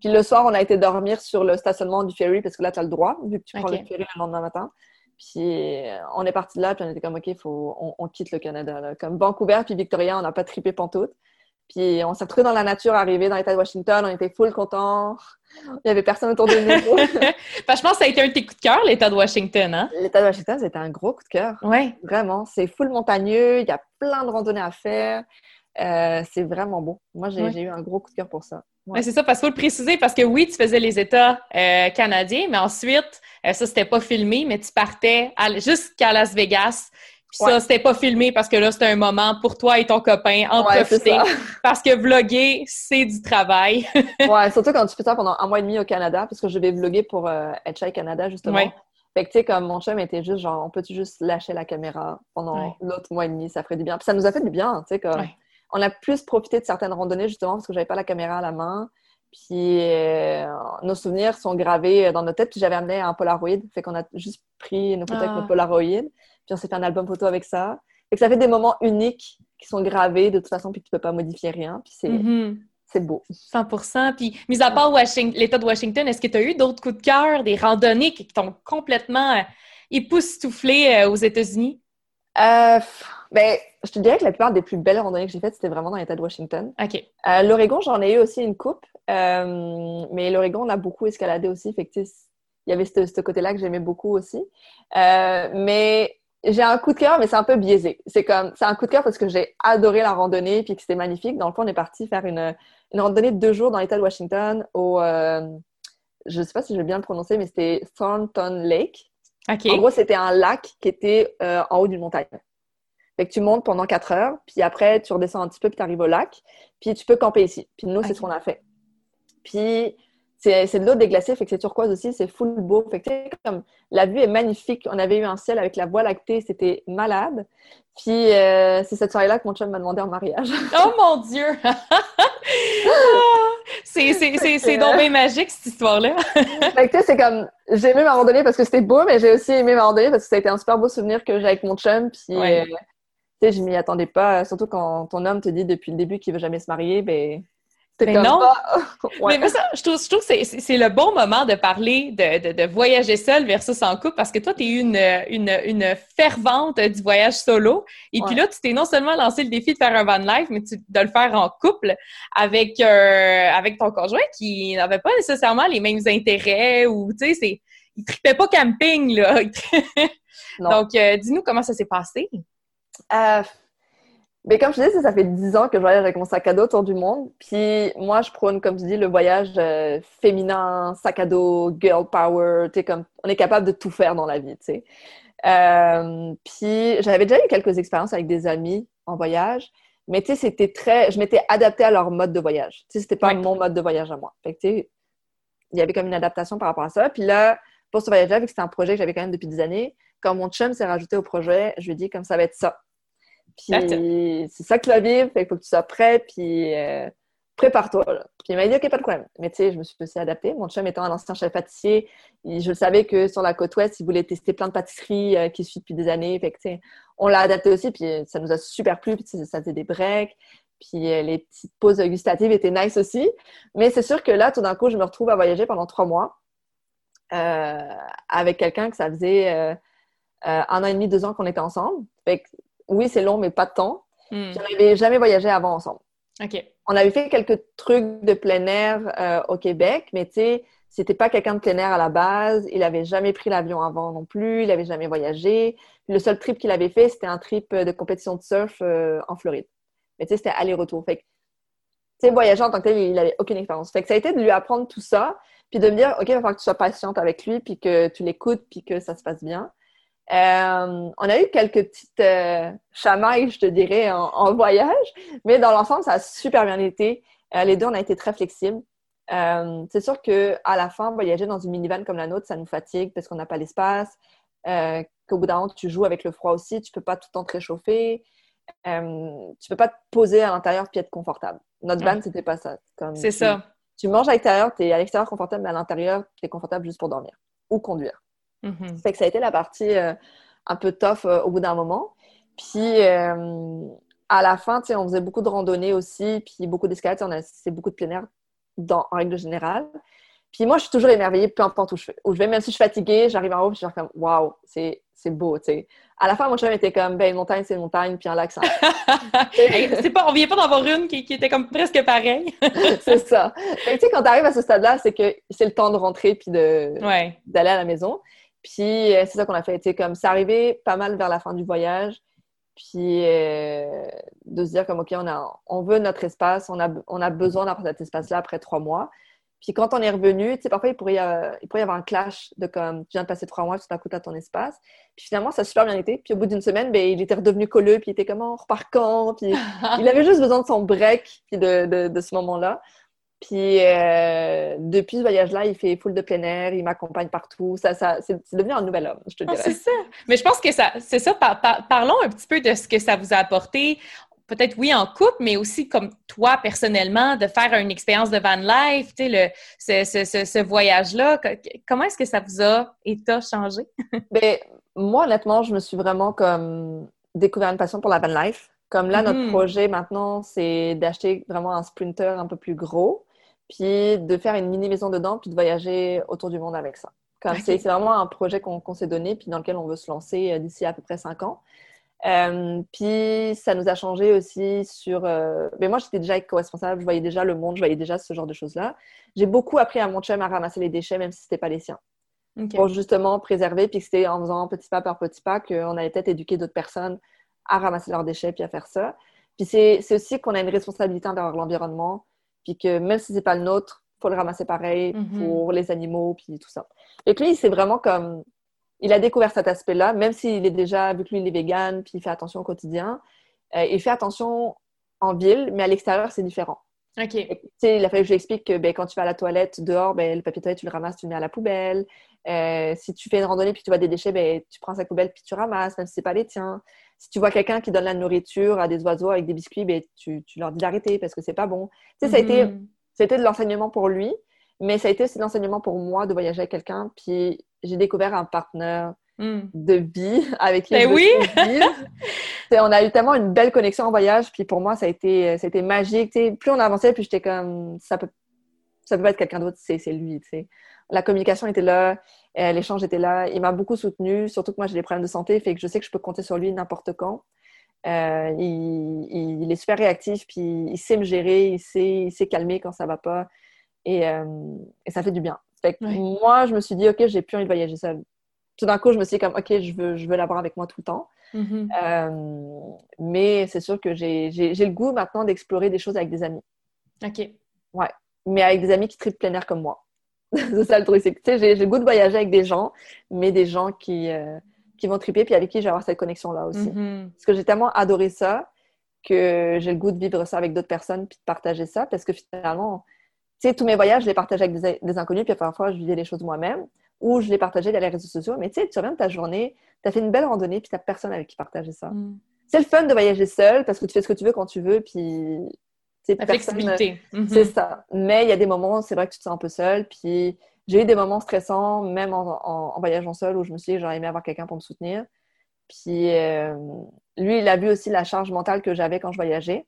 Puis le soir, on a été dormir sur le stationnement du ferry parce que là, tu as le droit, vu que tu prends le ferry le lendemain matin. Puis euh, on est parti de là, puis on était comme, OK, faut, on, quitte le Canada. Comme Vancouver, puis Victoria, on n'a pas trippé pantoute. Puis on s'est retrouvés dans la nature, arrivé dans l'État de Washington, on était full contents. Il n'y avait personne autour de nous. je pense que ça a été un de tes coups de cœur, l'État de Washington, hein? L'État de Washington, c'était un gros coup de cœur. Oui. Vraiment. C'est full montagneux, il y a plein de randonnées à faire. Euh, c'est vraiment beau. Moi, j'ai eu un gros coup de cœur pour ça. c'est ça, parce qu'il faut le préciser, parce que oui, tu faisais les États euh, canadiens, mais ensuite, euh, ça, c'était pas filmé, mais tu partais jusqu'à Las Vegas. Puis ça, c'était pas filmé parce que là, c'était un moment pour toi et ton copain, en profiter. Parce que vlogger, c'est du travail. ouais, surtout quand tu fais ça pendant un mois et demi au Canada, parce que je vais vlogger pour euh, Canada, justement. Fait que, tu sais, comme mon chum était juste genre, on peut-tu juste lâcher la caméra pendant l'autre mois et demi, ça ferait du bien. Puis ça nous a fait du bien, tu sais, comme on a plus profité de certaines randonnées justement parce que j'avais pas la caméra à la main. Puis euh, nos souvenirs sont gravés dans nos têtes. Puis j'avais amené un Polaroid, fait qu'on a juste pris nos photos avec ah. nos Polaroid. Puis on s'est fait un album photo avec ça. Et que ça fait des moments uniques qui sont gravés de toute façon, puis tu peux pas modifier rien. Puis c'est mm-hmm. c'est beau. 100% Puis, mis à part l'État de Washington, est-ce que tu as eu d'autres coups de cœur, des randonnées qui t'ont complètement euh, époustouflé euh, aux États-Unis? Euh, ben, je te dirais que la plupart des plus belles randonnées que j'ai faites, c'était vraiment dans l'État de Washington. OK. Euh, L'Oregon, j'en ai eu aussi une coupe. Euh, mais l'Oregon, on a beaucoup escaladé aussi. Fait que, il y avait ce, côté-là que j'aimais beaucoup aussi. Mais j'ai un coup de cœur, mais c'est un peu biaisé. C'est comme, c'est un coup de cœur parce que j'ai adoré la randonnée puis que c'était magnifique. Dans le fond, on est parti faire une, une randonnée de deux jours dans l'État de Washington au, euh, je sais pas si je vais bien le prononcer, mais c'était Thornton Lake. En gros, c'était un lac qui était euh, en haut d'une montagne. Fait que tu montes pendant quatre heures, puis après, tu redescends un petit peu, puis tu arrives au lac, puis tu peux camper ici. Puis nous, c'est ce qu'on a fait. Puis c'est de l'eau déglacée, fait que c'est turquoise aussi, c'est full beau. Fait que comme la vue est magnifique. On avait eu un ciel avec la voie lactée, c'était malade. Puis euh, c'est cette soirée-là que mon chum m'a demandé en mariage. oh mon Dieu! c'est donc bien magique cette histoire-là. fait que c'est comme j'ai aimé ma randonnée parce que c'était beau, mais j'ai aussi aimé ma randonnée parce que ça a été un super beau souvenir que j'ai avec mon chum. Puis euh, tu sais, je m'y attendais pas. Surtout quand ton homme te dit depuis le début qu'il veut jamais se marier, ben mais non. Mais, ça, je trouve, je trouve que c'est le bon moment de parler de, de, voyager seul versus en couple parce que toi, tu es une, une, une, fervente du voyage solo. Et puis là, tu t'es non seulement lancé le défi de faire un van life, mais tu, de le faire en couple avec, euh, avec ton conjoint qui n'avait pas nécessairement les mêmes intérêts ou, tu sais, il tripait pas camping, là. Donc, euh, dis-nous comment ça s'est passé. Euh, mais comme je disais, ça fait dix ans que je voyage avec mon sac à dos autour du monde. Puis moi, je prône, comme tu dis, le voyage euh, féminin, sac à dos, girl power. Comme on est capable de tout faire dans la vie, tu sais. Euh, puis j'avais déjà eu quelques expériences avec des amis en voyage. Mais tu sais, c'était très... Je m'étais adaptée à leur mode de voyage. Tu sais, c'était pas mon mode de voyage à moi. Fait que tu sais, il y avait comme une adaptation par rapport à ça. Puis là, pour ce voyage-là, vu que c'était un projet que j'avais quand même depuis des années, quand mon chum s'est rajouté au projet, je lui ai dit comme ça va être ça puis c'est ça que tu vas vivre, fait qu'il faut que tu sois prêt, puis euh, prépare-toi. Puis il m'a dit, OK, pas de problème. Mais tu sais, je me suis aussi adaptée. Mon chum étant un ancien chef pâtissier, je savais que sur la côte ouest, il voulait tester plein de pâtisseries euh, qui suivent depuis des années. Fait que, tu sais, on l'a adapté aussi, puis ça nous a super plu, puis ça faisait des breaks. Puis euh, les petites pauses gustatives étaient nice aussi. Mais c'est sûr que là, tout d'un coup, je me retrouve à voyager pendant trois mois avec quelqu'un que ça faisait un an et demi, deux ans qu'on était ensemble. Fait que oui, c'est long, mais pas. Hmm. On n'avais jamais voyagé avant ensemble. OK. On avait fait quelques trucs de plein air euh, au Québec, mais tu sais, C'était pas quelqu'un de plein air à la base. Il avait jamais pris l'avion avant non plus. Il avait jamais voyagé. le seul trip qu'il avait fait, c'était un trip de compétition de surf euh, en Floride. Mais tu sais, c'était aller-retour. Fait que, tu sais, voyager en tant que tel, il avait aucune expérience. Fait que ça a été de lui apprendre tout ça, puis de me dire, OK, il va falloir que tu sois patiente avec lui, puis que tu l'écoutes, puis que ça se passe bien. Euh, on a eu quelques petites euh, chamailles, je te dirais, en, voyage, mais dans l'ensemble, ça a super bien été. Euh, les deux, on a été très flexibles. Euh, c'est sûr qu'à la fin, voyager dans une minivan comme la nôtre, ça nous fatigue parce qu'on n'a pas l'espace, qu'au bout d'un moment, tu joues avec le froid aussi, tu peux pas tout le temps te réchauffer, tu peux pas te poser à l'intérieur puis être confortable. Notre van, c'était pas ça. C'est ça. Tu manges à l'extérieur, tu es à l'extérieur confortable, mais à l'intérieur, tu es confortable juste pour dormir ou conduire. Fait que ça a été la partie euh, un peu tough euh, au bout d'un moment. Puis euh, à la fin, on faisait beaucoup de randonnées aussi, puis beaucoup d'escalades. C'est beaucoup de plein air dans, en règle générale. Puis moi, je suis toujours émerveillée, peu importe où je, où je vais. Même si je suis fatiguée, j'arrive en haut, puis je suis comme, waouh, c'est beau, tu sais. À la fin, mon chum était comme, ben, une montagne, c'est une montagne, puis un lac, c'est c'est pas, On vient pas d'en avoir une qui, qui, était comme presque pareille. c'est ça. tu sais, quand tu arrives à ce stade-là, c'est que c'est le temps de rentrer, puis d'aller à la maison. Puis euh, c'est ça qu'on a fait. Tu sais, comme c'est arrivé pas mal vers la fin du voyage. Puis euh, de se dire comme, OK, on, a, on veut notre espace, on a, on a besoin d'avoir cet espace-là après trois mois. Puis quand on est revenu, tu sais, parfois il pourrait, y avoir, il pourrait y avoir un clash de comme, tu viens de passer trois mois, tout à coup, à ton espace. Puis finalement, ça a super bien été. Puis au bout d'une semaine, ben, il était redevenu colleux, puis il était comme, on repart quand? Puis il avait juste besoin de son break, puis de, de, de ce moment-là. Puis euh, depuis ce voyage-là, il fait full de plein air, il m'accompagne partout. Ça, ça, c'est devenu un nouvel homme, je te ah, dirais. c'est ça. Mais je pense que ça, c'est ça. parlons un petit peu de ce que ça vous a apporté. Peut-être oui en couple, mais aussi comme toi personnellement, de faire une expérience de van life, tu sais, ce, ce, ce, voyage-là. Comment est-ce que ça vous a et t'a changé? ben, moi, honnêtement, je me suis vraiment comme découvert une passion pour la van life. Comme là, notre mm-hmm. projet maintenant, c'est d'acheter vraiment un sprinter un peu plus gros puis de faire une mini maison dedans, puis de voyager autour du monde avec ça. C'est vraiment un projet qu'on s'est donné, puis dans lequel on veut se lancer euh, d'ici à peu près cinq ans. Euh, puis ça nous a changé aussi sur. Euh, mais moi, j'étais déjà éco-responsable, je voyais déjà le monde, je voyais déjà ce genre de choses-là. J'ai beaucoup appris à mon chum à ramasser les déchets, même si ce n'était pas les siens. Pour justement préserver, puis c'était en faisant petit pas par petit pas qu'on allait peut-être éduquer d'autres personnes à ramasser leurs déchets puis à faire ça. Puis c'est aussi qu'on a une responsabilité envers l'environnement puis que même si c'est pas le nôtre, faut le ramasser pareil mm-hmm. pour les animaux, puis tout ça. Et puis, c'est vraiment comme... Il a découvert cet aspect-là, même s'il est déjà, vu que lui, il est vegan, puis il fait attention au quotidien. Euh, il fait attention en ville, mais à l'extérieur, c'est différent. OK. il a fallu que je lui explique que ben, quand tu vas à la toilette dehors, ben, le papier toilette, tu le ramasses, tu le mets à la poubelle. Euh, si tu fais une randonnée puis tu vois des déchets, ben, tu prends sa poubelle puis tu ramasses, même si c'est pas les tiens. Si tu vois quelqu'un qui donne la nourriture à des oiseaux avec des biscuits, ben, tu, tu leur dis d'arrêter parce que c'est pas bon. Tu sais, ça, a été, ça a été de l'enseignement pour lui, mais ça a été aussi de l'enseignement pour moi de voyager avec quelqu'un. Puis j'ai découvert un partenaire hmm. de vie avec qui ben oui! on a eu tellement une belle connexion en voyage. Puis pour moi, ça a été, ça a été magique. Tu sais, plus on avançait, plus j'étais comme ça peut ça peut pas être quelqu'un d'autre, c'est lui. Tu sais la communication était là, euh, l'échange était là. Il m'a beaucoup soutenu, surtout que moi j'ai des problèmes de santé, fait que je sais que je peux compter sur lui n'importe quand. Euh, il, est super réactif, puis il sait me gérer, il sait, il sait calmer quand ça va pas, et, euh, ça fait du bien. Fait que moi, je me suis dit, ok, j'ai plus envie de voyager seule. Tout d'un coup, je me suis dit comme, ok, je veux, je veux l'avoir avec moi tout le temps. Mm-hmm. mais c'est sûr que j'ai le goût maintenant d'explorer des choses avec des amis. Ok. Ouais, mais avec des amis qui tripent plein air comme moi. c'est ça le truc. C'est que j'ai le goût de voyager avec des gens, mais des gens qui, euh, qui vont triper, puis avec qui je vais avoir cette connexion-là aussi. Mm-hmm. Parce que j'ai tellement adoré ça que j'ai le goût de vivre ça avec d'autres personnes, puis de partager ça, parce que finalement, tu sais, tous mes voyages, je les partageais avec des, inconnus, puis parfois, je vivais les choses moi-même, ou je les partageais dans les réseaux sociaux. Mais tu sais, tu reviens de ta journée, tu as fait une belle randonnée, puis tu personne avec qui partager ça. Mm. C'est le fun de voyager seul, parce que tu fais ce que tu veux quand tu veux, puis la flexibilité. Mhm. C'est ça. Mais il y a des moments, c'est vrai que tu te sens un peu seul. Puis j'ai eu des moments stressants, même en, voyageant seul, où je me suis dit j'aurais aimé avoir quelqu'un pour me soutenir. Puis euh, lui, il a vu aussi la charge mentale que j'avais quand je voyageais.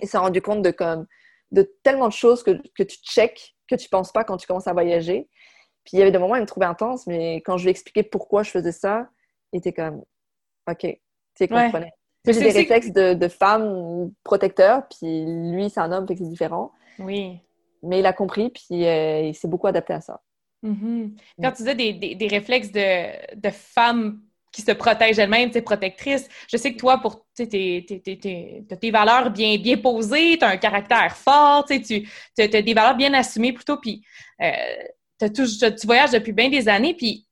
Il s'est rendu compte de, comme, de tellement de choses que, que tu checkes, que tu penses pas quand tu commences à voyager. Puis il y avait des moments où il me trouvait intense, mais quand je lui expliquais pourquoi je faisais ça, il était comme OK, tu sais, J'ai des réflexes de, de femme protecteur, puis lui, c'est un homme, fait que c'est différent. Oui. mais il a compris, puis euh, il s'est beaucoup adapté à ça. Mm-hmm. Quand tu disais des, des, réflexes de, de femmes qui se protègent elles-mêmes, protectrices, je sais que toi, pour tes, tes valeurs bien, bien posées, tu as un caractère fort, tu as des valeurs bien assumées plutôt, puis euh, tu voyages depuis bien des années, puis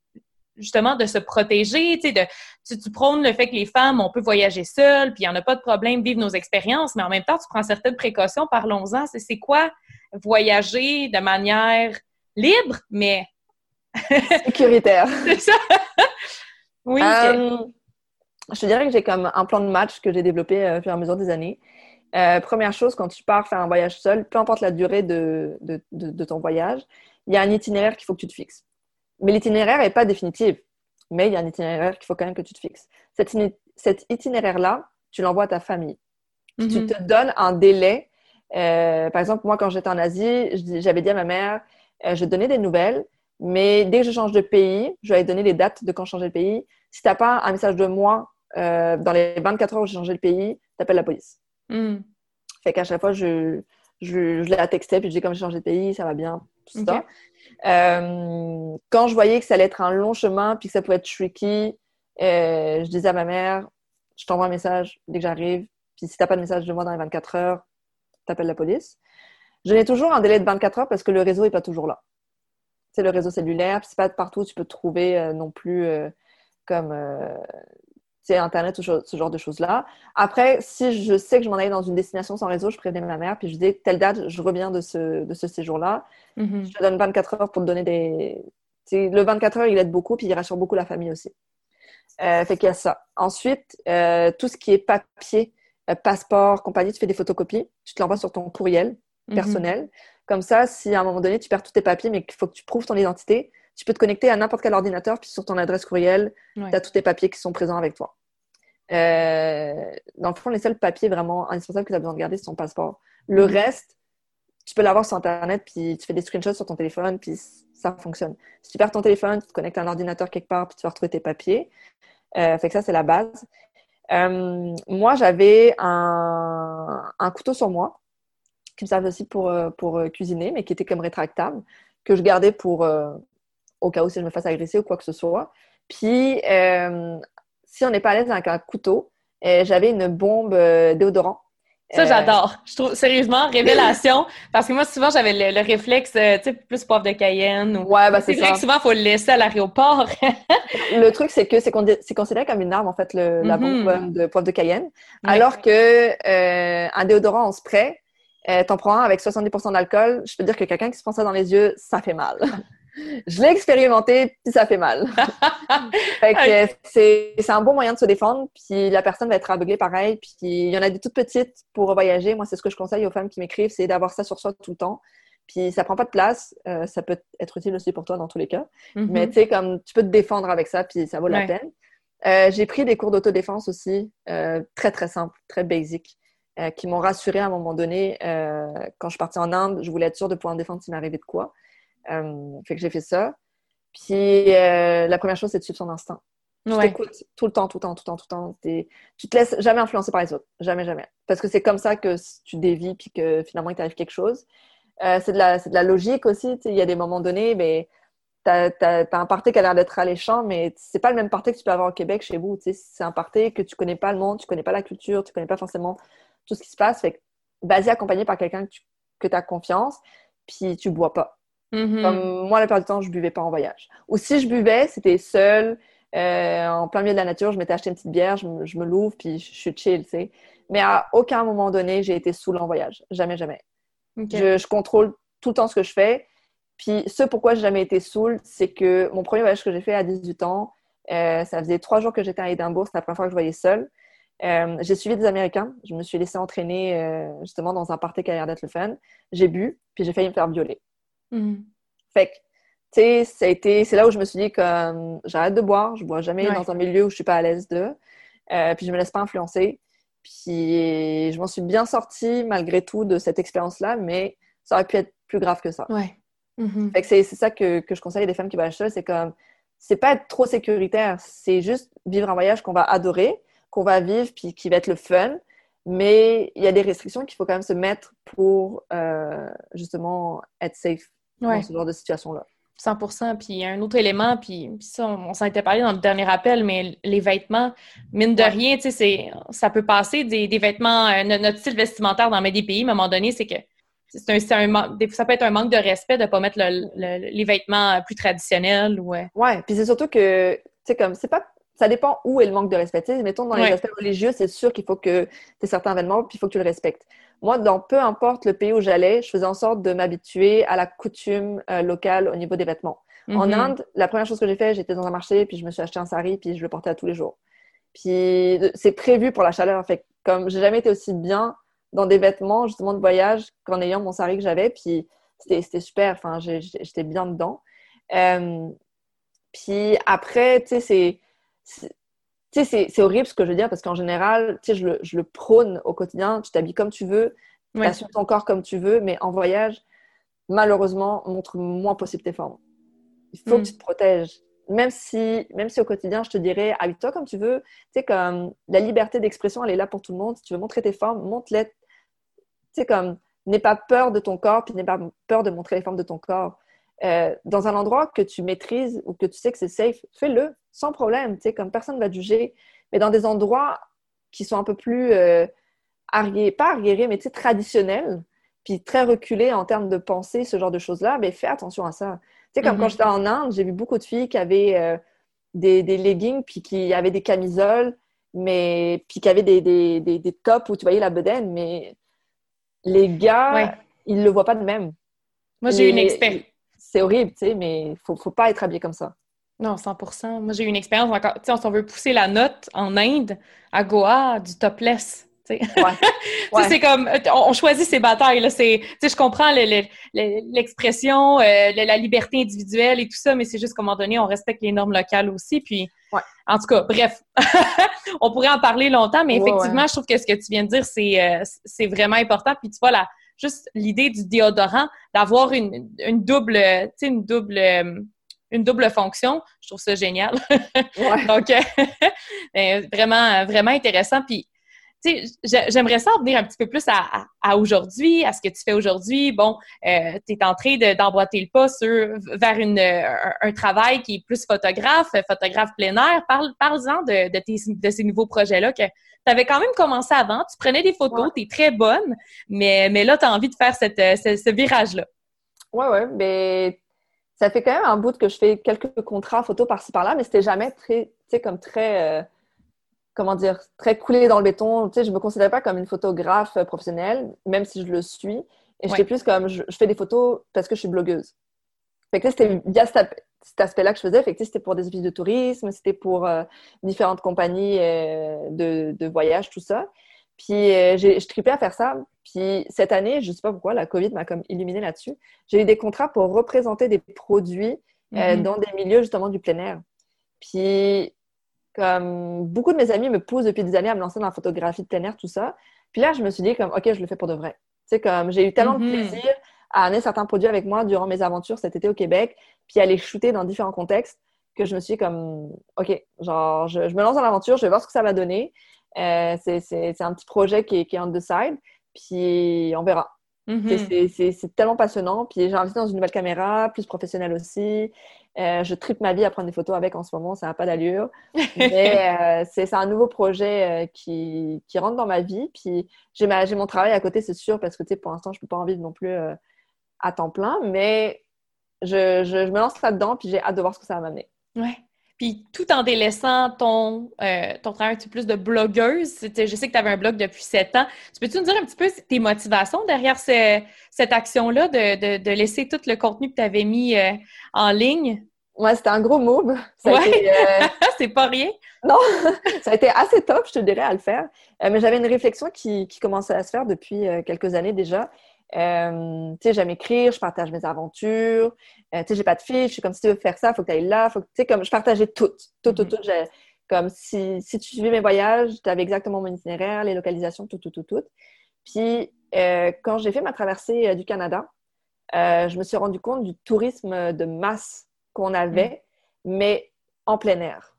justement de se protéger, tu sais, de, tu, prônes le fait que les femmes, on peut voyager seules, puis il n'y en a pas de problème, vivre nos expériences, mais en même temps, tu prends certaines précautions, parlons-en. C'est quoi voyager de manière libre, mais... Sécuritaire. C'est ça? oui. Euh, je te dirais que j'ai comme un plan de match que j'ai développé euh, au fur et à mesure des années. Euh, première chose, quand tu pars faire un voyage seul, peu importe la durée de, de, de ton voyage, il y a un itinéraire qu'il faut que tu te fixes. Mais l'itinéraire n'est pas définitif. Mais il y a un itinéraire qu'il faut quand même que tu te fixes. Cet, itinéraire-là, tu l'envoies à ta famille. Tu mhm. te donnes un délai. Euh, par exemple, moi, quand j'étais en Asie, j'avais dit à ma mère, euh, je donnais des nouvelles, mais dès que je change de pays, je vais donner les dates de quand je changeais de pays. Si tu n'as pas un message de moi euh, dans les 24 heures où j'ai changé de pays, tu appelles la police. Mhm. Fait qu'à chaque fois, je, je, je la textais, puis je dis comme j'ai changé de pays, ça va bien, tout ça. Euh, quand je voyais que ça allait être un long chemin puis que ça pouvait être tricky, euh, je disais à ma mère, je t'envoie un message dès que j'arrive. Puis si t'as pas de message de moi dans les 24 heures, t'appelles la police. Je n'ai toujours un délai de 24 heures parce que le réseau est pas toujours là. C'est le réseau cellulaire, puis c'est pas partout où tu peux te trouver euh, non plus comme c'est Internet, ce genre de choses-là. Après, si je sais que je m'en allais dans une destination sans réseau, je prévenais ma mère, puis je disais, telle date, je reviens de ce, de ce séjour-là. Mm-hmm. Je te donne 24 heures pour te donner des... le 24 heures, il aide beaucoup, puis il rassure beaucoup la famille aussi. Euh, fait qu'il y a ça. Ensuite, euh, tout ce qui est papier, euh, passeport, compagnie, tu fais des photocopies, tu te l'envoies sur ton courriel mm-hmm. personnel. Comme ça, si à un moment donné, tu perds tous tes papiers, mais qu'il faut que tu prouves ton identité, tu peux te connecter à n'importe quel ordinateur, puis sur ton adresse courriel, tu as tous tes papiers qui sont présents avec toi. Euh, dans le fond, les seuls papiers vraiment indispensables que tu as besoin de garder, c'est ton passeport. Le mhm. reste, tu peux l'avoir sur Internet, puis tu fais des screenshots sur ton téléphone, puis ça fonctionne. Si tu perds ton téléphone, tu te connectes à un ordinateur quelque part, puis tu vas retrouver tes papiers. Euh, fait que ça, c'est la base. Euh, moi, j'avais un, un, couteau sur moi, qui me servait aussi pour, pour cuisiner, mais qui était comme rétractable, que je gardais pour au cas où si je me fasse agresser ou quoi que ce soit. Puis, euh, si on n'est pas à l'aise avec un couteau, euh, j'avais une bombe euh, déodorant. Ça, j'adore. Je trouve, sérieusement, révélation. parce que moi, souvent, j'avais le, réflexe, tu sais, plus poivre de Cayenne. Ouais, bah, c'est vrai que souvent, il faut le laisser à l'aéroport. le truc, c'est que c'est considéré comme une arme, en fait, le, la bombe mm-hmm. de poivre de Cayenne. Alors que un déodorant en spray, t'en prends un avec 70% d'alcool, je peux dire que quelqu'un qui se prend ça dans les yeux, ça fait mal. je l'ai expérimenté, puis ça fait mal. c'est un bon moyen de se défendre, puis la personne va être aveuglée pareil. Puis il y en a des toutes petites pour voyager. Moi, c'est ce que je conseille aux femmes qui m'écrivent, c'est d'avoir ça sur soi tout le temps. Puis ça prend pas de place. Euh, ça peut être utile aussi pour toi dans tous les cas. Mm-hmm. Mais tu sais, comme tu peux te défendre avec ça, puis ça vaut la peine. Euh, j'ai pris des cours d'autodéfense aussi, euh, très très simples, très basic, qui m'ont rassurée à un moment donné. quand je suis partie en Inde, je voulais être sûre de pouvoir me défendre s'il m'arrivait de quoi. Euh, fait que j'ai fait ça. Puis euh, la première chose, c'est de suivre son instinct. Tu t'écoutes tout le temps, tout le temps, tout le temps, tout le temps. Tu te laisses jamais influencer par les autres. Jamais, jamais. Parce que c'est comme ça que tu dévis puis que finalement, il t'arrive quelque chose. Euh, c'est de, la, de la logique aussi. Il y a des moments donnés, mais tu as, un party qui a l'air d'être alléchant, mais c'est pas le même party que tu peux avoir au Québec chez vous. C'est un party que tu connais pas le monde, tu connais pas la culture, tu connais pas forcément tout ce qui se passe. Fait que, basé accompagné par quelqu'un que tu as confiance, puis tu bois pas. Mm-hmm. Comme moi, la plupart du temps, je buvais pas en voyage. Ou si je buvais, c'était seul, euh, en plein milieu de la nature, je m'étais acheté une petite bière, je me, l'ouvre, puis je suis chill, tu sais. Mais à aucun moment donné, j'ai été saoul en voyage. Jamais, jamais. Je, contrôle tout le temps ce que je fais. Puis ce pourquoi j'ai jamais été saoul, c'est que mon premier voyage que j'ai fait à 18 ans, euh, ça faisait trois jours que j'étais à Édimbourg, c'était la première fois que je voyais seule. Euh, j'ai suivi des Américains. Je me suis laissée entraîner justement dans un party qui a l'air d'être le fun. J'ai bu, puis j'ai failli me faire violer. Mm. Fait que, tu sais, c'est là où je me suis dit que j'arrête de boire, je bois jamais dans un milieu où je suis pas à l'aise de, euh, puis je me laisse pas influencer. Puis je m'en suis bien sortie malgré tout de cette expérience-là, mais ça aurait pu être plus grave que ça. Ouais. Mm-hmm. Fait que c'est ça que, que, je conseille à des femmes qui voyagent seules, c'est comme, c'est pas être trop sécuritaire, c'est juste vivre un voyage qu'on va adorer, qu'on va vivre, puis qui va être le fun, mais il y a des restrictions qu'il faut quand même se mettre pour euh, justement être safe dans ce genre de situation-là. 100 Puis un autre élément, puis, ça, on, s'en était parlé dans le dernier appel, mais les vêtements, mine de rien, tu sais, ça peut passer des, vêtements, euh, notre style vestimentaire dans des pays, à un moment donné, c'est que c'est un, ça peut être un manque de respect de ne pas mettre les vêtements plus traditionnels. Ou, ouais, puis c'est surtout que, tu sais, comme, c'est pas ça dépend où est le manque de respect. mettons, dans les aspects religieux, c'est sûr qu'il faut que tu aies certains événements, puis il faut que tu le respectes. Moi, dans peu importe le pays où j'allais, je faisais en sorte de m'habituer à la coutume euh, locale au niveau des vêtements. En mhm. Inde, la première chose que j'ai fait, j'étais dans un marché, puis je me suis acheté un sari, puis je le portais à tous les jours. Puis c'est prévu pour la chaleur. Fait comme j'ai jamais été aussi bien dans des vêtements justement de voyage qu'en ayant mon sari que j'avais, puis c'était super. Enfin, j'étais bien dedans. Euh, puis après, tu sais, c'est tu sais, c'est horrible ce que je veux dire parce qu'en général, tu sais, je le, je le, prône au quotidien. Tu t'habilles comme tu veux, tu assumes ton corps comme tu veux, mais en voyage, malheureusement, montre moins possible tes formes. Il faut que mm. tu te protèges. Même si, même si au quotidien, je te dirais, habille-toi comme tu veux. Tu sais, comme la liberté d'expression, elle est là pour tout le monde. Si tu veux montrer tes formes, montre-les. Tu sais, comme, n'aie pas peur de ton corps, puis n'aie pas peur de montrer les formes de ton corps. Euh, dans un endroit que tu maîtrises ou que tu sais que c'est safe, fais-le sans problème, tu sais, comme personne ne va te juger. Mais dans des endroits qui sont un peu plus euh, arriérés, pas arriérés, mais tu sais, traditionnels, puis très reculés en termes de pensée, ce genre de choses-là, mais fais attention à ça. Tu sais, comme quand mhm. j'étais en Inde, j'ai vu beaucoup de filles qui avaient euh, des, leggings, puis qui avaient des camisoles, mais puis qui avaient des, des, des, tops où tu voyais la bedaine, mais les gars, ils ne le voient pas de même. Moi, j'ai une expérience c'est horrible, tu sais, mais il faut, faut pas être habillé comme ça. Non, 100% Moi, j'ai eu une expérience encore. Tu sais, on veut pousser la note en Inde, à Goa, du topless. Ouais. ouais. c'est comme, on choisit ses batailles. Là. Je comprends l'expression, euh, la liberté individuelle et tout ça, mais c'est juste qu'à un moment donné, on respecte les normes locales aussi. Puis, en tout cas, bref, on pourrait en parler longtemps, mais effectivement, je trouve que ce que tu viens de dire, c'est, euh, vraiment important. Puis, tu vois, la, juste l'idée du déodorant, d'avoir une, une, double, une double, euh, une double fonction, je trouve ça génial. Donc, ben, vraiment, vraiment intéressant. Puis, j'aimerais ça revenir un petit peu plus à, à, aujourd'hui, à ce que tu fais aujourd'hui. Bon, euh, tu es en train d'emboîter le pas sur, vers une, un, travail qui est plus photographe, photographe plein air. Parle, Parle-en de, de, tes, de ces nouveaux projets-là que tu avais quand même commencé avant. Tu prenais des photos, tu es très bonne, mais, mais là, tu as envie de faire cette, ce, virage-là. Ouais, ouais, mais ça fait quand même un bout que je fais quelques contrats photos par-ci par-là, mais c'était jamais très, tu sais, comme très. Euh, comment dire, très coulé dans le béton. Tu sais, je me considère pas comme une photographe professionnelle, même si je le suis. Et j'étais plus comme, je, fais des photos parce que je suis blogueuse. Fait que c'était via cet, aspect-là que je faisais. Fait que c'était pour des offices de tourisme, c'était pour euh, différentes compagnies euh, de, de, voyage, tout ça. Puis euh, je tripais à faire ça. Puis cette année, je sais pas pourquoi, la COVID m'a comme illuminé là-dessus. J'ai eu des contrats pour représenter des produits mm-hmm. dans des milieux justement du plein air. Puis comme beaucoup de mes amis me poussent depuis des années à me lancer dans la photographie de plein air, tout ça. Puis là, je me suis dit comme, OK, je le fais pour de vrai. Tu sais, comme j'ai eu tellement de mhm. plaisir à amener certains produits avec moi durant mes aventures cet été au Québec, puis à les shooter dans différents contextes, que je me suis dit comme, OK, genre, je, me lance dans l'aventure, je vais voir ce que ça va donner. Euh, c'est un petit projet qui est, qui est on the side, puis on verra. Mhm. C'est tellement passionnant. Puis j'ai investi dans une nouvelle caméra, plus professionnelle aussi. Euh, je tripe ma vie à prendre des photos avec en ce moment, ça n'a pas d'allure. Mais euh, c'est un nouveau projet euh, qui, qui, rentre dans ma vie. Puis j'ai mon travail à côté, c'est sûr, parce que tu sais, pour l'instant, je ne peux pas en vivre non plus à temps plein. Mais je, je, je me lance là-dedans, puis j'ai hâte de voir ce que ça va m'amener. Ouais puis tout en délaissant ton, euh, ton travail un petit peu plus de blogueuse. Je sais que tu avais un blog depuis sept ans. Tu peux-tu nous dire un petit peu tes motivations derrière cette action-là de, de, laisser tout le contenu que tu avais mis euh, en ligne? Ouais, c'était un gros move. Ouais. Euh, c'est pas rien. Non, ça a été assez top, je te dirais, à le faire. mais j'avais une réflexion qui, qui, commençait à se faire depuis quelques années déjà. Euh, tu sais, j'aime écrire, je partage mes aventures. Euh, tu sais, j'ai pas de fiche. Je suis comme si tu veux faire ça, il faut que tu ailles là. Faut tu sais, comme je partageais tout, tout, tout, mm-hmm. tout. Comme si, si tu suivais mes voyages, tu avais exactement mon itinéraire, les localisations, tout, tout, tout, tout. Puis, euh, quand j'ai fait ma traversée du Canada, je me suis rendu compte du tourisme de masse qu'on avait, mm. mais en plein air.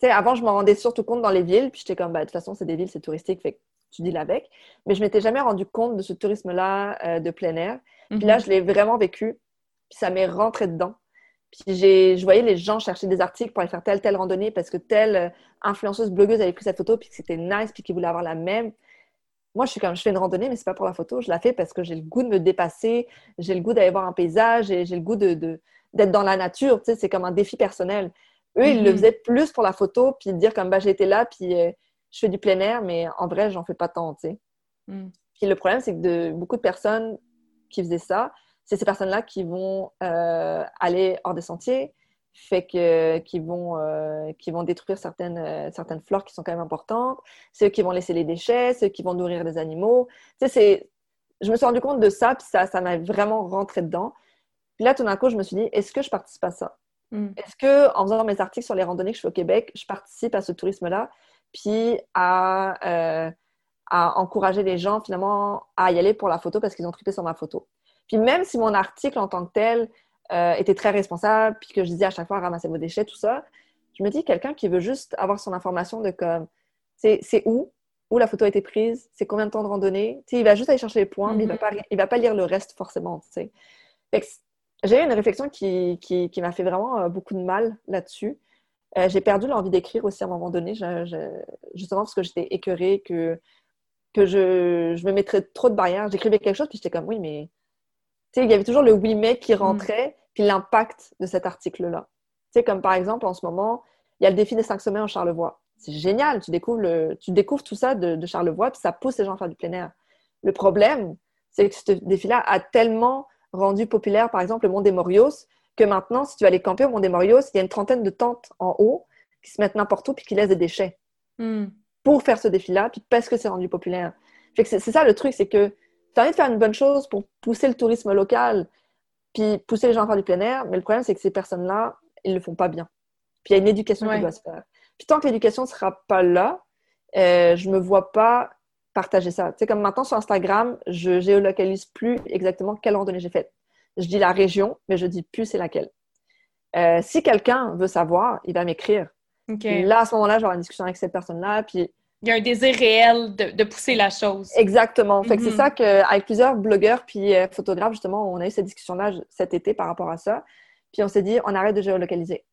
Tu sais, avant, je me rendais surtout compte dans les villes, puis j'étais comme, bah, de toute façon, c'est des villes, c'est touristique, fait tu deals avec. Mais je m'étais jamais rendu compte de ce tourisme-là euh, de plein air. Puis Mhm. là, je l'ai vraiment vécu. Puis ça m'est rentré dedans. Puis j'ai, je voyais les gens chercher des articles pour aller faire telle, telle randonnée parce que telle euh, influenceuse, blogueuse avait pris cette photo puis que c'était nice puis qu'ils voulaient avoir la même. Moi, je suis comme, je fais une randonnée, mais c'est pas pour la photo. Je la fais parce que j'ai le goût de me dépasser, j'ai le goût d'aller voir un paysage, et j'ai le goût de- d'être dans la nature. Tu sais, c'est comme un défi personnel. Eux, ils le Mhm. faisaient plus pour la photo puis dire comme, bah, été là puis euh, je fais du plein air, mais en vrai, j'en fais pas tant, tu sais. Mm. Puis le problème, c'est que de, beaucoup de personnes qui faisaient ça, c'est ces personnes-là qui vont euh, aller hors des sentiers, fait que qui vont euh, qui vont détruire certaines euh, certaines flores qui sont quand même importantes, ceux qui vont laisser les déchets, ceux qui vont nourrir des animaux. Tu sais, c'est je me suis rendu compte de ça, puis ça ça m'a vraiment rentré dedans. Puis là, tout d'un coup, je me suis dit, est-ce que je participe à ça? Mm. Est-ce que en faisant mes articles sur les randonnées que je fais au Québec, je participe à ce tourisme-là, puis à euh, à encourager les gens finalement à y aller pour la photo parce qu'ils ont trippé sur ma photo. Puis même si mon article en tant que tel euh, était très responsable, puis que je disais à chaque fois ramasser vos déchets, tout ça, je me dis quelqu'un qui veut juste avoir son information de comme c'est où, où la photo a été prise, c'est combien de temps de randonnée, tu sais, il va juste aller chercher les points, mais il va Mhm. pas il va pas lire le reste forcément, J'ai eu une réflexion qui, qui, qui m'a fait vraiment euh, beaucoup de mal là-dessus. Euh, j'ai perdu l'envie d'écrire aussi à un moment donné, je- je- justement parce que j'étais écœurée, que, que je, je me mettrais trop de barrières. J'écrivais quelque chose, puis j'étais comme, oui, mais... Tu sais, il y avait toujours le oui, mais qui rentrait, puis l'impact de cet article-là. Tu sais, comme par exemple, en ce moment, il y a le défi des cinq sommets en Charlevoix. C'est génial, tu découvres, le, tu découvres tout ça de, de Charlevoix, puis ça pousse les gens à faire du plein air. Le problème, c'est que ce défi-là a tellement rendu populaire, par exemple, le Mont des Morios, que maintenant, si tu vas aller camper au Mont des Morios, il y a une trentaine de tentes en haut qui se mettent n'importe où puis qui laissent des déchets Mm. pour faire ce défi-là, puis parce que c'est rendu populaire. C'est c'est ça le truc, c'est que tu as envie de faire une bonne chose pour pousser le tourisme local, puis pousser les gens à faire du plein air, mais le problème, c'est que ces personnes-là, ils le font pas bien. Puis il y a une éducation Ouais. qui doit se faire. Puis tant que l'éducation ne sera pas là, euh, je me vois pas partager ça. Tu sais, comme maintenant sur Instagram, je géolocalise plus exactement quelle randonnée j'ai faite. Je dis la région, mais je dis plus c'est laquelle. Euh, si quelqu'un veut savoir, il va m'écrire. Là, à ce moment-là, je vais avoir une discussion avec cette personne-là, puis Il y a un désir réel de, de pousser la chose. Exactement. Fait que Mhm. c'est ça qu'avec plusieurs blogueurs puis euh, photographes, justement, on a eu cette discussion-là cet été par rapport à ça. Puis on s'est dit, on arrête de géolocaliser.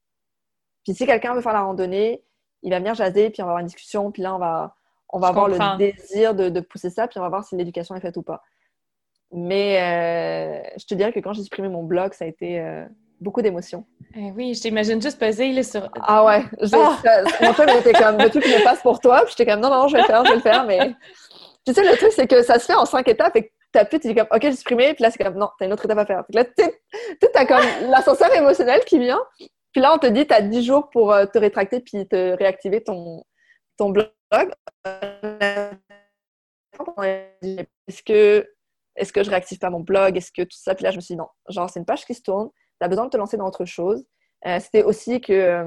Puis si quelqu'un veut faire la randonnée, il va venir jaser, puis on va avoir une discussion, puis là, on va, on va Je avoir comprends. le désir de, de pousser ça, puis on va voir si l'éducation est faite ou pas. Mais euh, je te dirais que quand j'ai supprimé mon blog, ça a été euh, beaucoup d'émotions. Eh oui, je t'imagine juste peser là, sur. Ah ouais, Ah! ça- mon chum était comme, veux-tu que je le fasse pour toi? Puis j'étais comme, non, non, je vais le faire, je vais le faire, mais... Tu sais, le truc, c'est que ça se fait en cinq étapes, et que t'appuies, tu dis comme, ok, j'ai supprimé, puis là, c'est comme, non, t'as une autre étape à faire. Que là, tu t'as comme l'ascenseur émotionnel qui vient, puis là, on te dit, t'as 10 jours pour euh, te rétracter puis te réactiver ton, ton blog. Est-ce que, est-ce que je réactive pas mon blog? Est-ce que tout ça? Puis là, je me suis dit, non, genre, c'est une page qui se tourne, t'as besoin de te lancer dans autre chose. Euh, c'était aussi que, euh,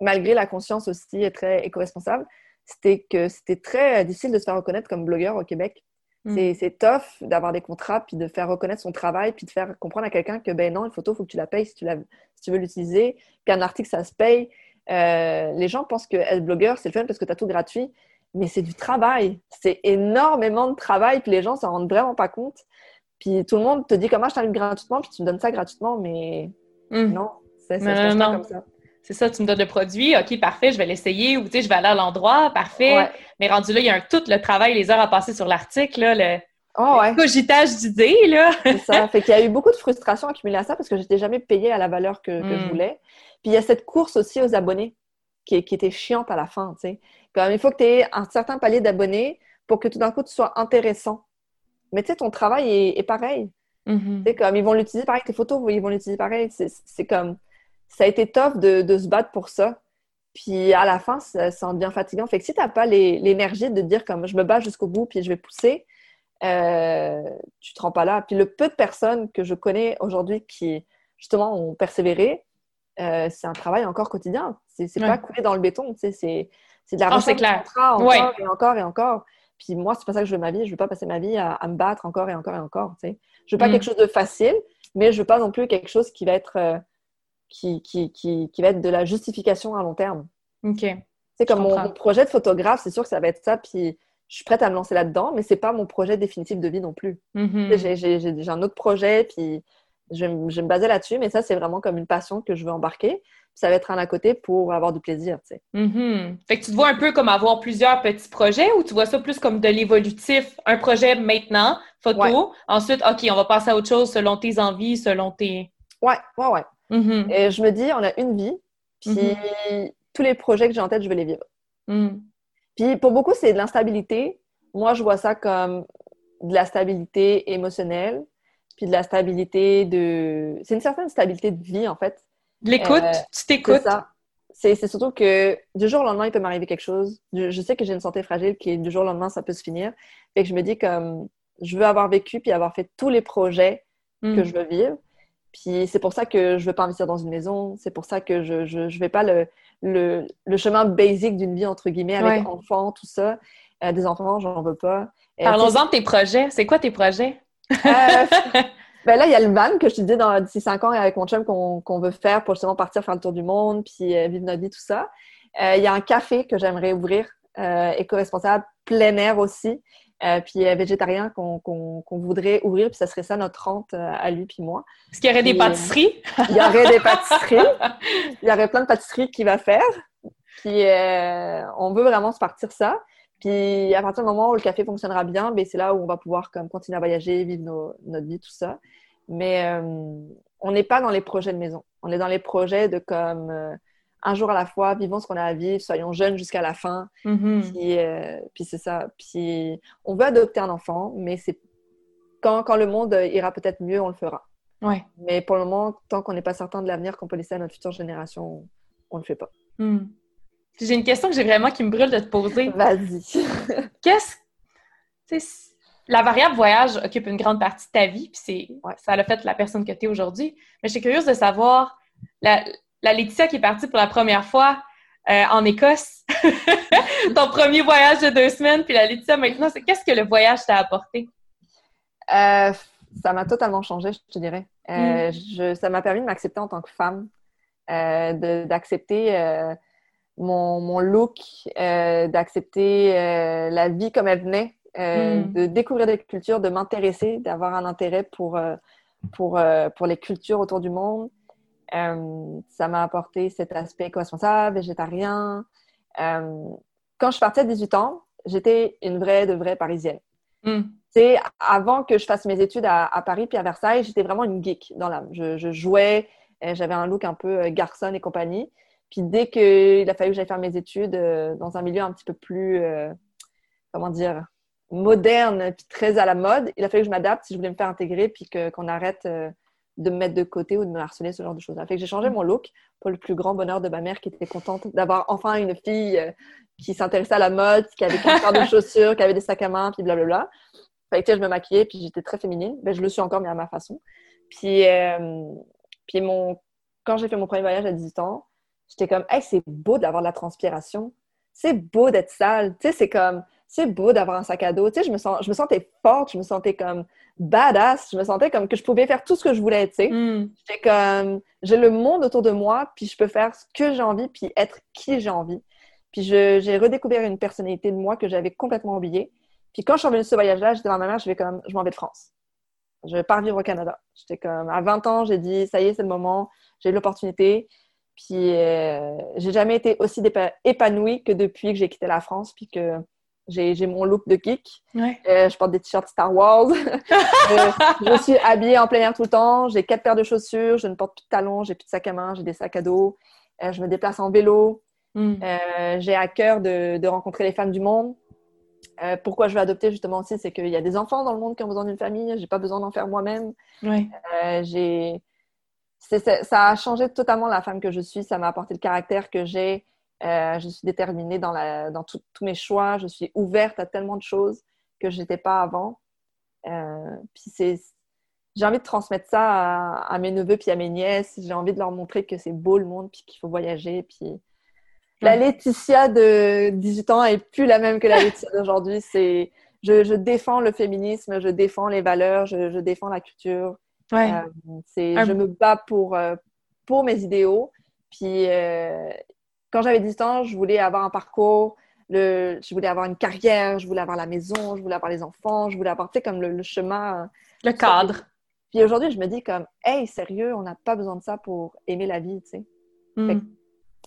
malgré la conscience aussi est très éco-responsable, c'était que c'était très difficile de se faire reconnaître comme blogueur au Québec. Mm. C'est- C'est tough d'avoir des contrats, puis de faire reconnaître son travail, puis de faire comprendre à quelqu'un que, ben non, une photo, il faut que tu la payes si tu, la, si tu veux l'utiliser, puis un article, ça se paye. Euh, les gens pensent que être blogueur, c'est le fun parce que tu as tout gratuit, mais c'est du travail. C'est énormément de travail, puis les gens s'en rendent vraiment pas compte. Puis tout le monde te dit comment je t'invite gratuitement, puis tu me donnes ça gratuitement, mais Mm. non, ça, ça se comme ça. C'est ça, tu me donnes le produit, OK, parfait, je vais l'essayer, ou tu sais, je vais aller à l'endroit, parfait. Ouais. Mais rendu là, il y a un, tout le travail, les heures à passer sur l'article, le Oh, ouais. cogitage d'idées, là. C'est ça. Fait qu'il y a eu beaucoup de frustration accumulée à ça parce que j'étais jamais payée à la valeur que, que je Mm. voulais. Puis il y a cette course aussi aux abonnés qui, qui était chiante à la fin, tu sais. Comme il faut que tu aies un certain palier d'abonnés pour que tout d'un coup tu sois intéressant. Mais tu sais, ton travail est, est pareil. Tu sais, comme ils vont l'utiliser pareil, tes photos, ils vont l'utiliser pareil. C'est comme, ça a été tough de, de se battre pour ça. Puis à la fin, ça, ça en devient fatigant. Fait que si t'as pas l'énergie de dire comme je me bats jusqu'au bout puis je vais pousser, euh, tu te rends pas là. Puis le peu de personnes que je connais aujourd'hui qui justement ont persévéré, euh, c'est un travail encore quotidien. C'est Ouais. pas coulé dans le béton. tu sais, C'est c'est de la c'est recherche de contrat encore Ouais. et encore et encore. Puis moi, c'est pas ça que je veux ma vie. Je veux pas passer ma vie à, à me battre encore et encore et encore. tu sais. Je veux pas Mm. quelque chose de facile, mais je veux pas non plus quelque chose qui va être euh, qui, qui, qui, qui va être de la justification à long terme. OK. C'est comme mon, projet de photographe, c'est sûr que ça va être ça. Puis je suis prête à me lancer là-dedans, mais c'est pas mon projet définitif de vie non plus. Mhm. J'ai un autre projet, puis je, vais me baser là-dessus, mais ça, c'est vraiment comme une passion que je veux embarquer. Ça va être un à côté pour avoir du plaisir, tu sais. Mhm. Fait que tu te vois un peu comme avoir plusieurs petits projets ou tu vois ça plus comme de l'évolutif? Un projet maintenant, photo, ensuite, OK, on va passer à autre chose selon tes envies, selon tes... Ouais, ouais, ouais. Mhm. Et je me dis, on a une vie, puis tous les projets que j'ai en tête, je vais les vivre. Puis pour beaucoup, c'est de l'instabilité. Moi, je vois ça comme de la stabilité émotionnelle, puis de la stabilité de... C'est une certaine stabilité de vie, en fait. L'écoute, euh, tu t'écoutes. C'est C'est surtout que du jour au lendemain, il peut m'arriver quelque chose. Je, sais que j'ai une santé fragile, qui du jour au lendemain, ça peut se finir. Fait que je me dis comme, je veux avoir vécu, puis avoir fait tous les projets que mm. je veux vivre. Puis c'est pour ça que je veux pas investir dans une maison. C'est pour ça que je, je, je vais pas le, le, le chemin basic d'une vie, entre guillemets, avec enfants, tout ça. Euh, des enfants, j'en veux pas. Euh, Parlons-en de tes projets. C'est quoi tes projets? Euh, ben là, il y a le van que je te disais dans d'ici cinq ans avec mon chum qu'on veut faire pour justement partir faire le tour du monde puis vivre notre vie, tout ça. Il y a un café que j'aimerais ouvrir, éco-responsable, plein air aussi. Euh, puis végétarien qu'on voudrait ouvrir, puis ça serait ça notre rente à lui puis moi. Est-ce qu'il y aurait des pâtisseries? il y aurait des pâtisseries. il y aurait plein de pâtisseries qu'il va faire. Puis on veut vraiment se partir ça. Puis à partir du moment où le café fonctionnera bien, ben, c'est là où on va pouvoir comme, continuer à voyager, vivre notre vie, tout ça. Mais on n'est pas dans les projets de maison. On est dans les projets de comme un jour à la fois, vivons ce qu'on a à vivre, soyons jeunes jusqu'à la fin. Mm-hmm. Puis, euh, puis c'est ça. Puis on veut adopter un enfant, mais c'est quand, quand le monde ira peut-être mieux, on le fera. Ouais. Mais pour le moment, tant qu'on n'est pas certain de l'avenir qu'on peut laisser à notre future génération, on ne le fait pas. Mm. J'ai une question que j'ai vraiment qui me brûle de te poser. Vas-y. Qu'est-ce. La variable voyage occupe une grande partie de ta vie, puis c'est ça a fait la personne que tu es aujourd'hui. Mais je suis curieuse de savoir, la, la Laetitia qui est partie pour la première fois euh, en Écosse, ton premier voyage de deux semaines, puis la Laetitia maintenant, c'est qu'est-ce que le voyage t'a apporté? Euh, ça m'a totalement changé, je te dirais. Euh, mm. ça m'a permis de m'accepter en tant que femme, d'accepter mon, mon, look, d'accepter la vie comme elle venait, mm. de découvrir des cultures, de m'intéresser, d'avoir un intérêt pour, pour, pour les cultures autour du monde. Euh, ça m'a apporté cet aspect co-responsable, végétarien. Euh, quand je partais à 18 ans, j'étais une vraie de vraie parisienne. Mm. C'est avant que je fasse mes études à, Paris puis à Versailles, j'étais vraiment une geek dans l'âme. Je, je, jouais, euh, j'avais un look un peu garçon et compagnie. Puis dès qu'il a fallu que j'aille faire mes études dans un milieu un petit peu plus, comment dire, moderne puis très à la mode, il a fallu que je m'adapte si je voulais me faire intégrer puis qu'on arrête de me mettre de côté ou de me harceler, ce genre de choses. Fait que j'ai changé mon look pour le plus grand bonheur de ma mère qui était contente d'avoir enfin une fille euh, qui s'intéressait à la mode, qui avait quatre paires de chaussures, qui avait des sacs à main, puis blablabla. Fait que je me maquillais, puis j'étais très féminine. Ben, je le suis encore, mais à ma façon. Puis, euh, puis mon... quand j'ai fait mon premier voyage à 18 ans, j'étais comme, hey, c'est beau d'avoir de la transpiration. C'est beau d'être sale. Tu sais, c'est comme, c'est beau d'avoir un sac à dos. Tu sais, je me, sens, je me sentais forte, je me sentais comme badass, je me sentais comme que je pouvais faire tout ce que je voulais, tu sais. Mm. J'étais comme, j'ai le monde autour de moi, puis je peux faire ce que j'ai envie, puis être qui j'ai envie. Puis j'ai redécouvert une personnalité de moi que j'avais complètement oubliée. Puis quand je suis revenue de ce voyage-là, j'étais dans ma mère, je vais comme, je m'en vais de France. Je pars vivre au Canada. J'étais comme, à 20 ans, j'ai dit, ça y est, c'est le moment, j'ai eu l'opportunité. Puis euh, j'ai jamais été aussi épanouie que depuis que j'ai quitté la France, puis que j'ai mon look de geek. Euh, je porte des t-shirts Star Wars. je, suis habillée en plein air tout le temps. J'ai quatre paires de chaussures. Je ne porte plus de talons. J'ai plus de sac à main. J'ai des sacs à dos. Euh, je me déplace en vélo. Hmm. Euh, j'ai à cœur de, de, rencontrer les femmes du monde. pourquoi je veux adopter justement aussi, c'est qu'il y a des enfants dans le monde qui ont besoin d'une famille. J'ai pas besoin d'en faire moi-même. j'ai ça a changé totalement la femme que je suis. Ça m'a apporté le caractère que j'ai. Euh, je suis déterminée dans, la, dans tous mes choix. Je suis ouverte à tellement de choses que je n'étais pas avant. Euh, puis c'est, j'ai envie de transmettre ça à, mes neveux puis à mes nièces. J'ai envie de leur montrer que c'est beau le monde puis qu'il faut voyager. Puis la Laetitia de 18 ans est plus la même que la Laetitia d'aujourd'hui. C'est, je, je, défends le féminisme, je défends les valeurs, je, je défends la culture. Ouais. Euh, c'est, Je me bats pour, pour mes idéaux. Puis quand j'avais 10 ans, je voulais avoir un parcours le, je voulais avoir une carrière, je voulais avoir la maison, je voulais avoir les enfants, je voulais avoir, tu sais, comme le, chemin. Le cadre. Puis aujourd'hui, je me dis comme, hey, sérieux, on n'a pas besoin de ça pour aimer la vie, tu sais. Hmm.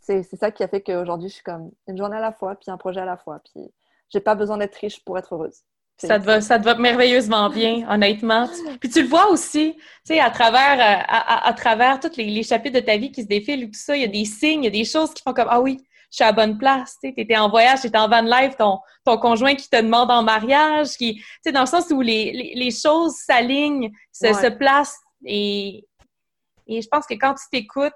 C'est ça qui a fait qu'aujourd'hui, je suis comme une journée à la fois, puis un projet à la fois. Puis j'ai pas besoin d'être riche pour être heureuse. Ça te, va, ça te va merveilleusement bien, honnêtement. Puis tu le vois aussi, tu sais, à travers, euh, à, travers tous les, chapitres de ta vie qui se défilent tout ça, il y a des signes, il y a des choses qui font comme, ah oui, je suis à la bonne place, tu étais en voyage, tu étais en van life, ton, ton conjoint qui te demande en mariage, qui, tu sais, dans le sens où les, les, choses s'alignent, se, se placent et, et je pense que quand tu t'écoutes,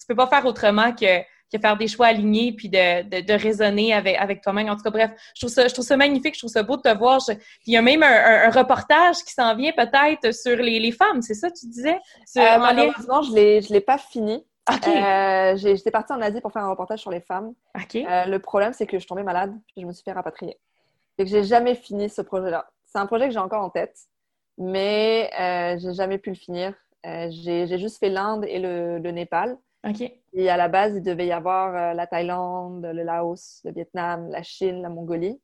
tu peux pas faire autrement que que faire des choix alignés puis de, de, raisonner avec, avec toi-même. En tout cas, bref, je trouve ça, je trouve ça magnifique, je trouve ça beau de te voir. il y a même un, reportage qui s'en vient peut-être sur les, les, femmes, c'est ça, tu disais? Sur, euh, malheureusement, je ne l'ai pas fini. Euh, j'étais partie en Asie pour faire un reportage sur les femmes. Euh, le problème, c'est que je tombée malade et je me suis fait rapatrier. Et que j'ai jamais fini ce projet-là. C'est un projet que j'ai encore en tête, mais euh, j'ai jamais pu le finir. j'ai juste fait l'Inde et le, le Népal. Et à la base, il devait y avoir euh, la Thaïlande, le Laos, le Vietnam, la Chine, la Mongolie.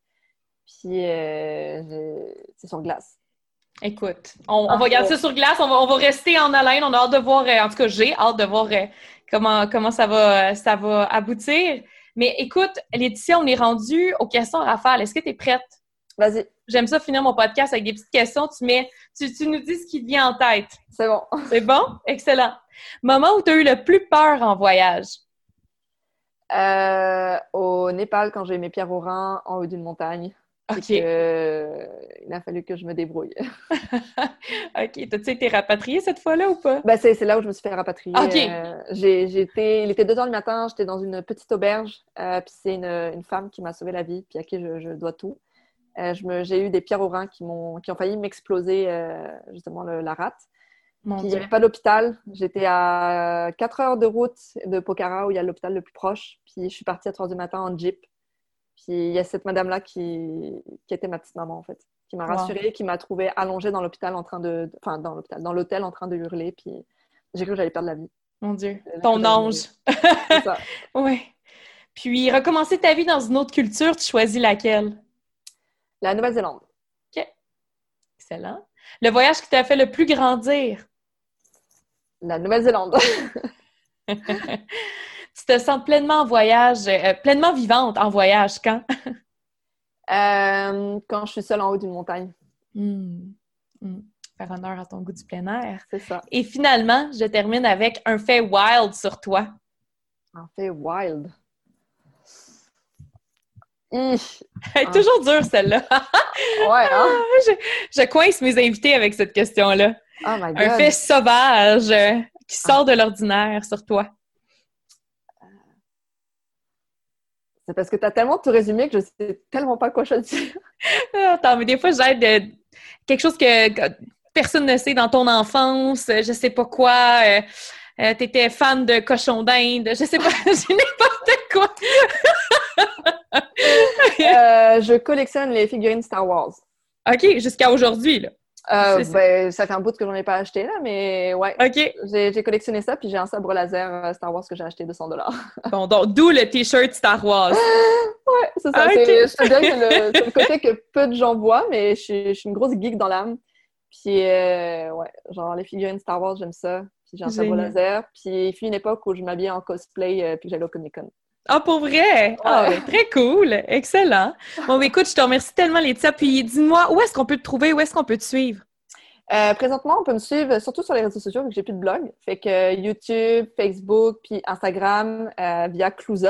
Puis euh, c'est sur glace. Écoute, on, va garder ça sur glace, on va, rester en haleine, on a hâte de voir, euh, en tout cas j'ai hâte de voir comment, comment ça, va, ça va aboutir. Mais écoute, Laetitia, on est rendu aux questions rafales. Est-ce que tu es prête? Vas-y. J'aime ça finir mon podcast avec des petites questions. Tu, mets, tu, tu nous dis ce qui te vient en tête. C'est bon. C'est bon? Excellent. Moment où tu as eu le plus peur en voyage? Euh, au Népal, quand j'ai mes pierres au rein en haut d'une montagne. OK. Euh, il a fallu que je me débrouille. OK. T'as-tu été rapatriée cette fois-là ou pas? Ben, c'est là où je me suis fait rapatrier. OK. Euh, il était 2 heures du matin, j'étais dans une petite auberge, puis c'est une, femme qui m'a sauvé la vie, puis à qui je, dois tout. J'ai eu des pierres au rein qui, ont, qui ont failli m'exploser justement la rate il n'y avait pas d'hôpital. J'étais à 4 heures de route de Pokhara où il y a l'hôpital le plus proche. Puis je suis partie à 3 du matin en jeep. Puis il y a cette madame-là qui... qui était ma petite maman en fait, qui m'a rassurée, qui m'a trouvée allongée dans l'hôpital en train de. Enfin, dans l'hôpital, dans l'hôtel en train de hurler. Puis j'ai cru que j'allais perdre la vie. Mon Dieu. Ton ange. C'est ça. oui. Puis recommencer ta vie dans une autre culture, tu choisis laquelle? La Nouvelle-Zélande. OK. Excellent. Le voyage qui t'a fait le plus grandir? la Nouvelle-Zélande. tu te sens pleinement en voyage, euh, pleinement vivante en voyage quand? Euh, quand je suis seule en haut d'une montagne. Hmm. Hmm. Faire honneur à ton goût du plein air. C'est ça. Et finalement, je termine avec un fait wild sur toi. Un fait wild. Elle est toujours dure, celle-là. ouais, hein? je, je, coince mes invités avec cette question-là. Oh un fait sauvage euh, qui sort de l'ordinaire sur toi. C'est parce que tu as tellement tout résumé que je sais tellement pas quoi choisir. Attends, mais des fois, j'aide quelque chose que, personne ne sait dans ton enfance, je sais pas quoi. Euh, euh, tu étais fan de cochon d'Inde, je sais pas, j'ai n'importe quoi. je collectionne les figurines Star Wars. OK, jusqu'à aujourd'hui, là. Euh, ben, ça fait un bout que j'en ai pas acheté, là, mais ouais. OK. J'ai collectionné ça, puis j'ai un sabre laser euh, Star Wars que j'ai acheté 200 dollars. bon, donc, d'où le T-shirt Star Wars. ouais, c'est ça. Je te dirais que c'est le côté que peu de gens voient, mais je suis, je suis une grosse geek dans l'âme. Puis, euh, ouais, genre, les figurines Star Wars, j'aime ça. Puis j'ai un sabre laser. Puis, il fut une époque où je m'habillais en cosplay, puis j'allais au Comic-Con. Ah, pour vrai? Ah, très cool. Excellent. Bon, écoute, je te remercie tellement, Laetitia. Puis dis-moi, où est-ce qu'on peut te trouver? Où est-ce qu'on peut te suivre? Euh, présentement, on peut me suivre surtout sur les réseaux sociaux, vu que j'ai plus de blog. Fait que YouTube, Facebook, puis Instagram euh, via Clouzot.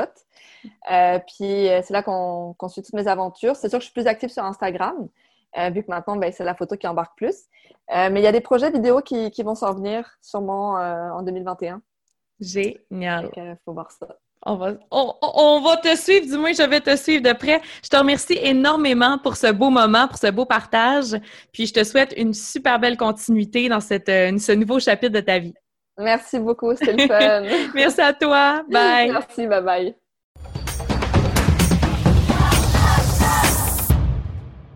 Euh, puis c'est là qu'on suit toutes mes aventures. C'est sûr que je suis plus active sur Instagram, vu que maintenant, ben, c'est la photo qui embarque plus. mais il y a des projets vidéo qui, qui vont s'en venir sûrement en 2021. Génial. Il faut voir ça. On va, on, va te suivre, du moins je vais te suivre de près. Je te remercie énormément pour ce beau moment, pour ce beau partage. Puis je te souhaite une super belle continuité dans cette, euh, ce nouveau chapitre de ta vie. Merci beaucoup, c'était le fun. Merci à toi. Bye. Merci, bye bye.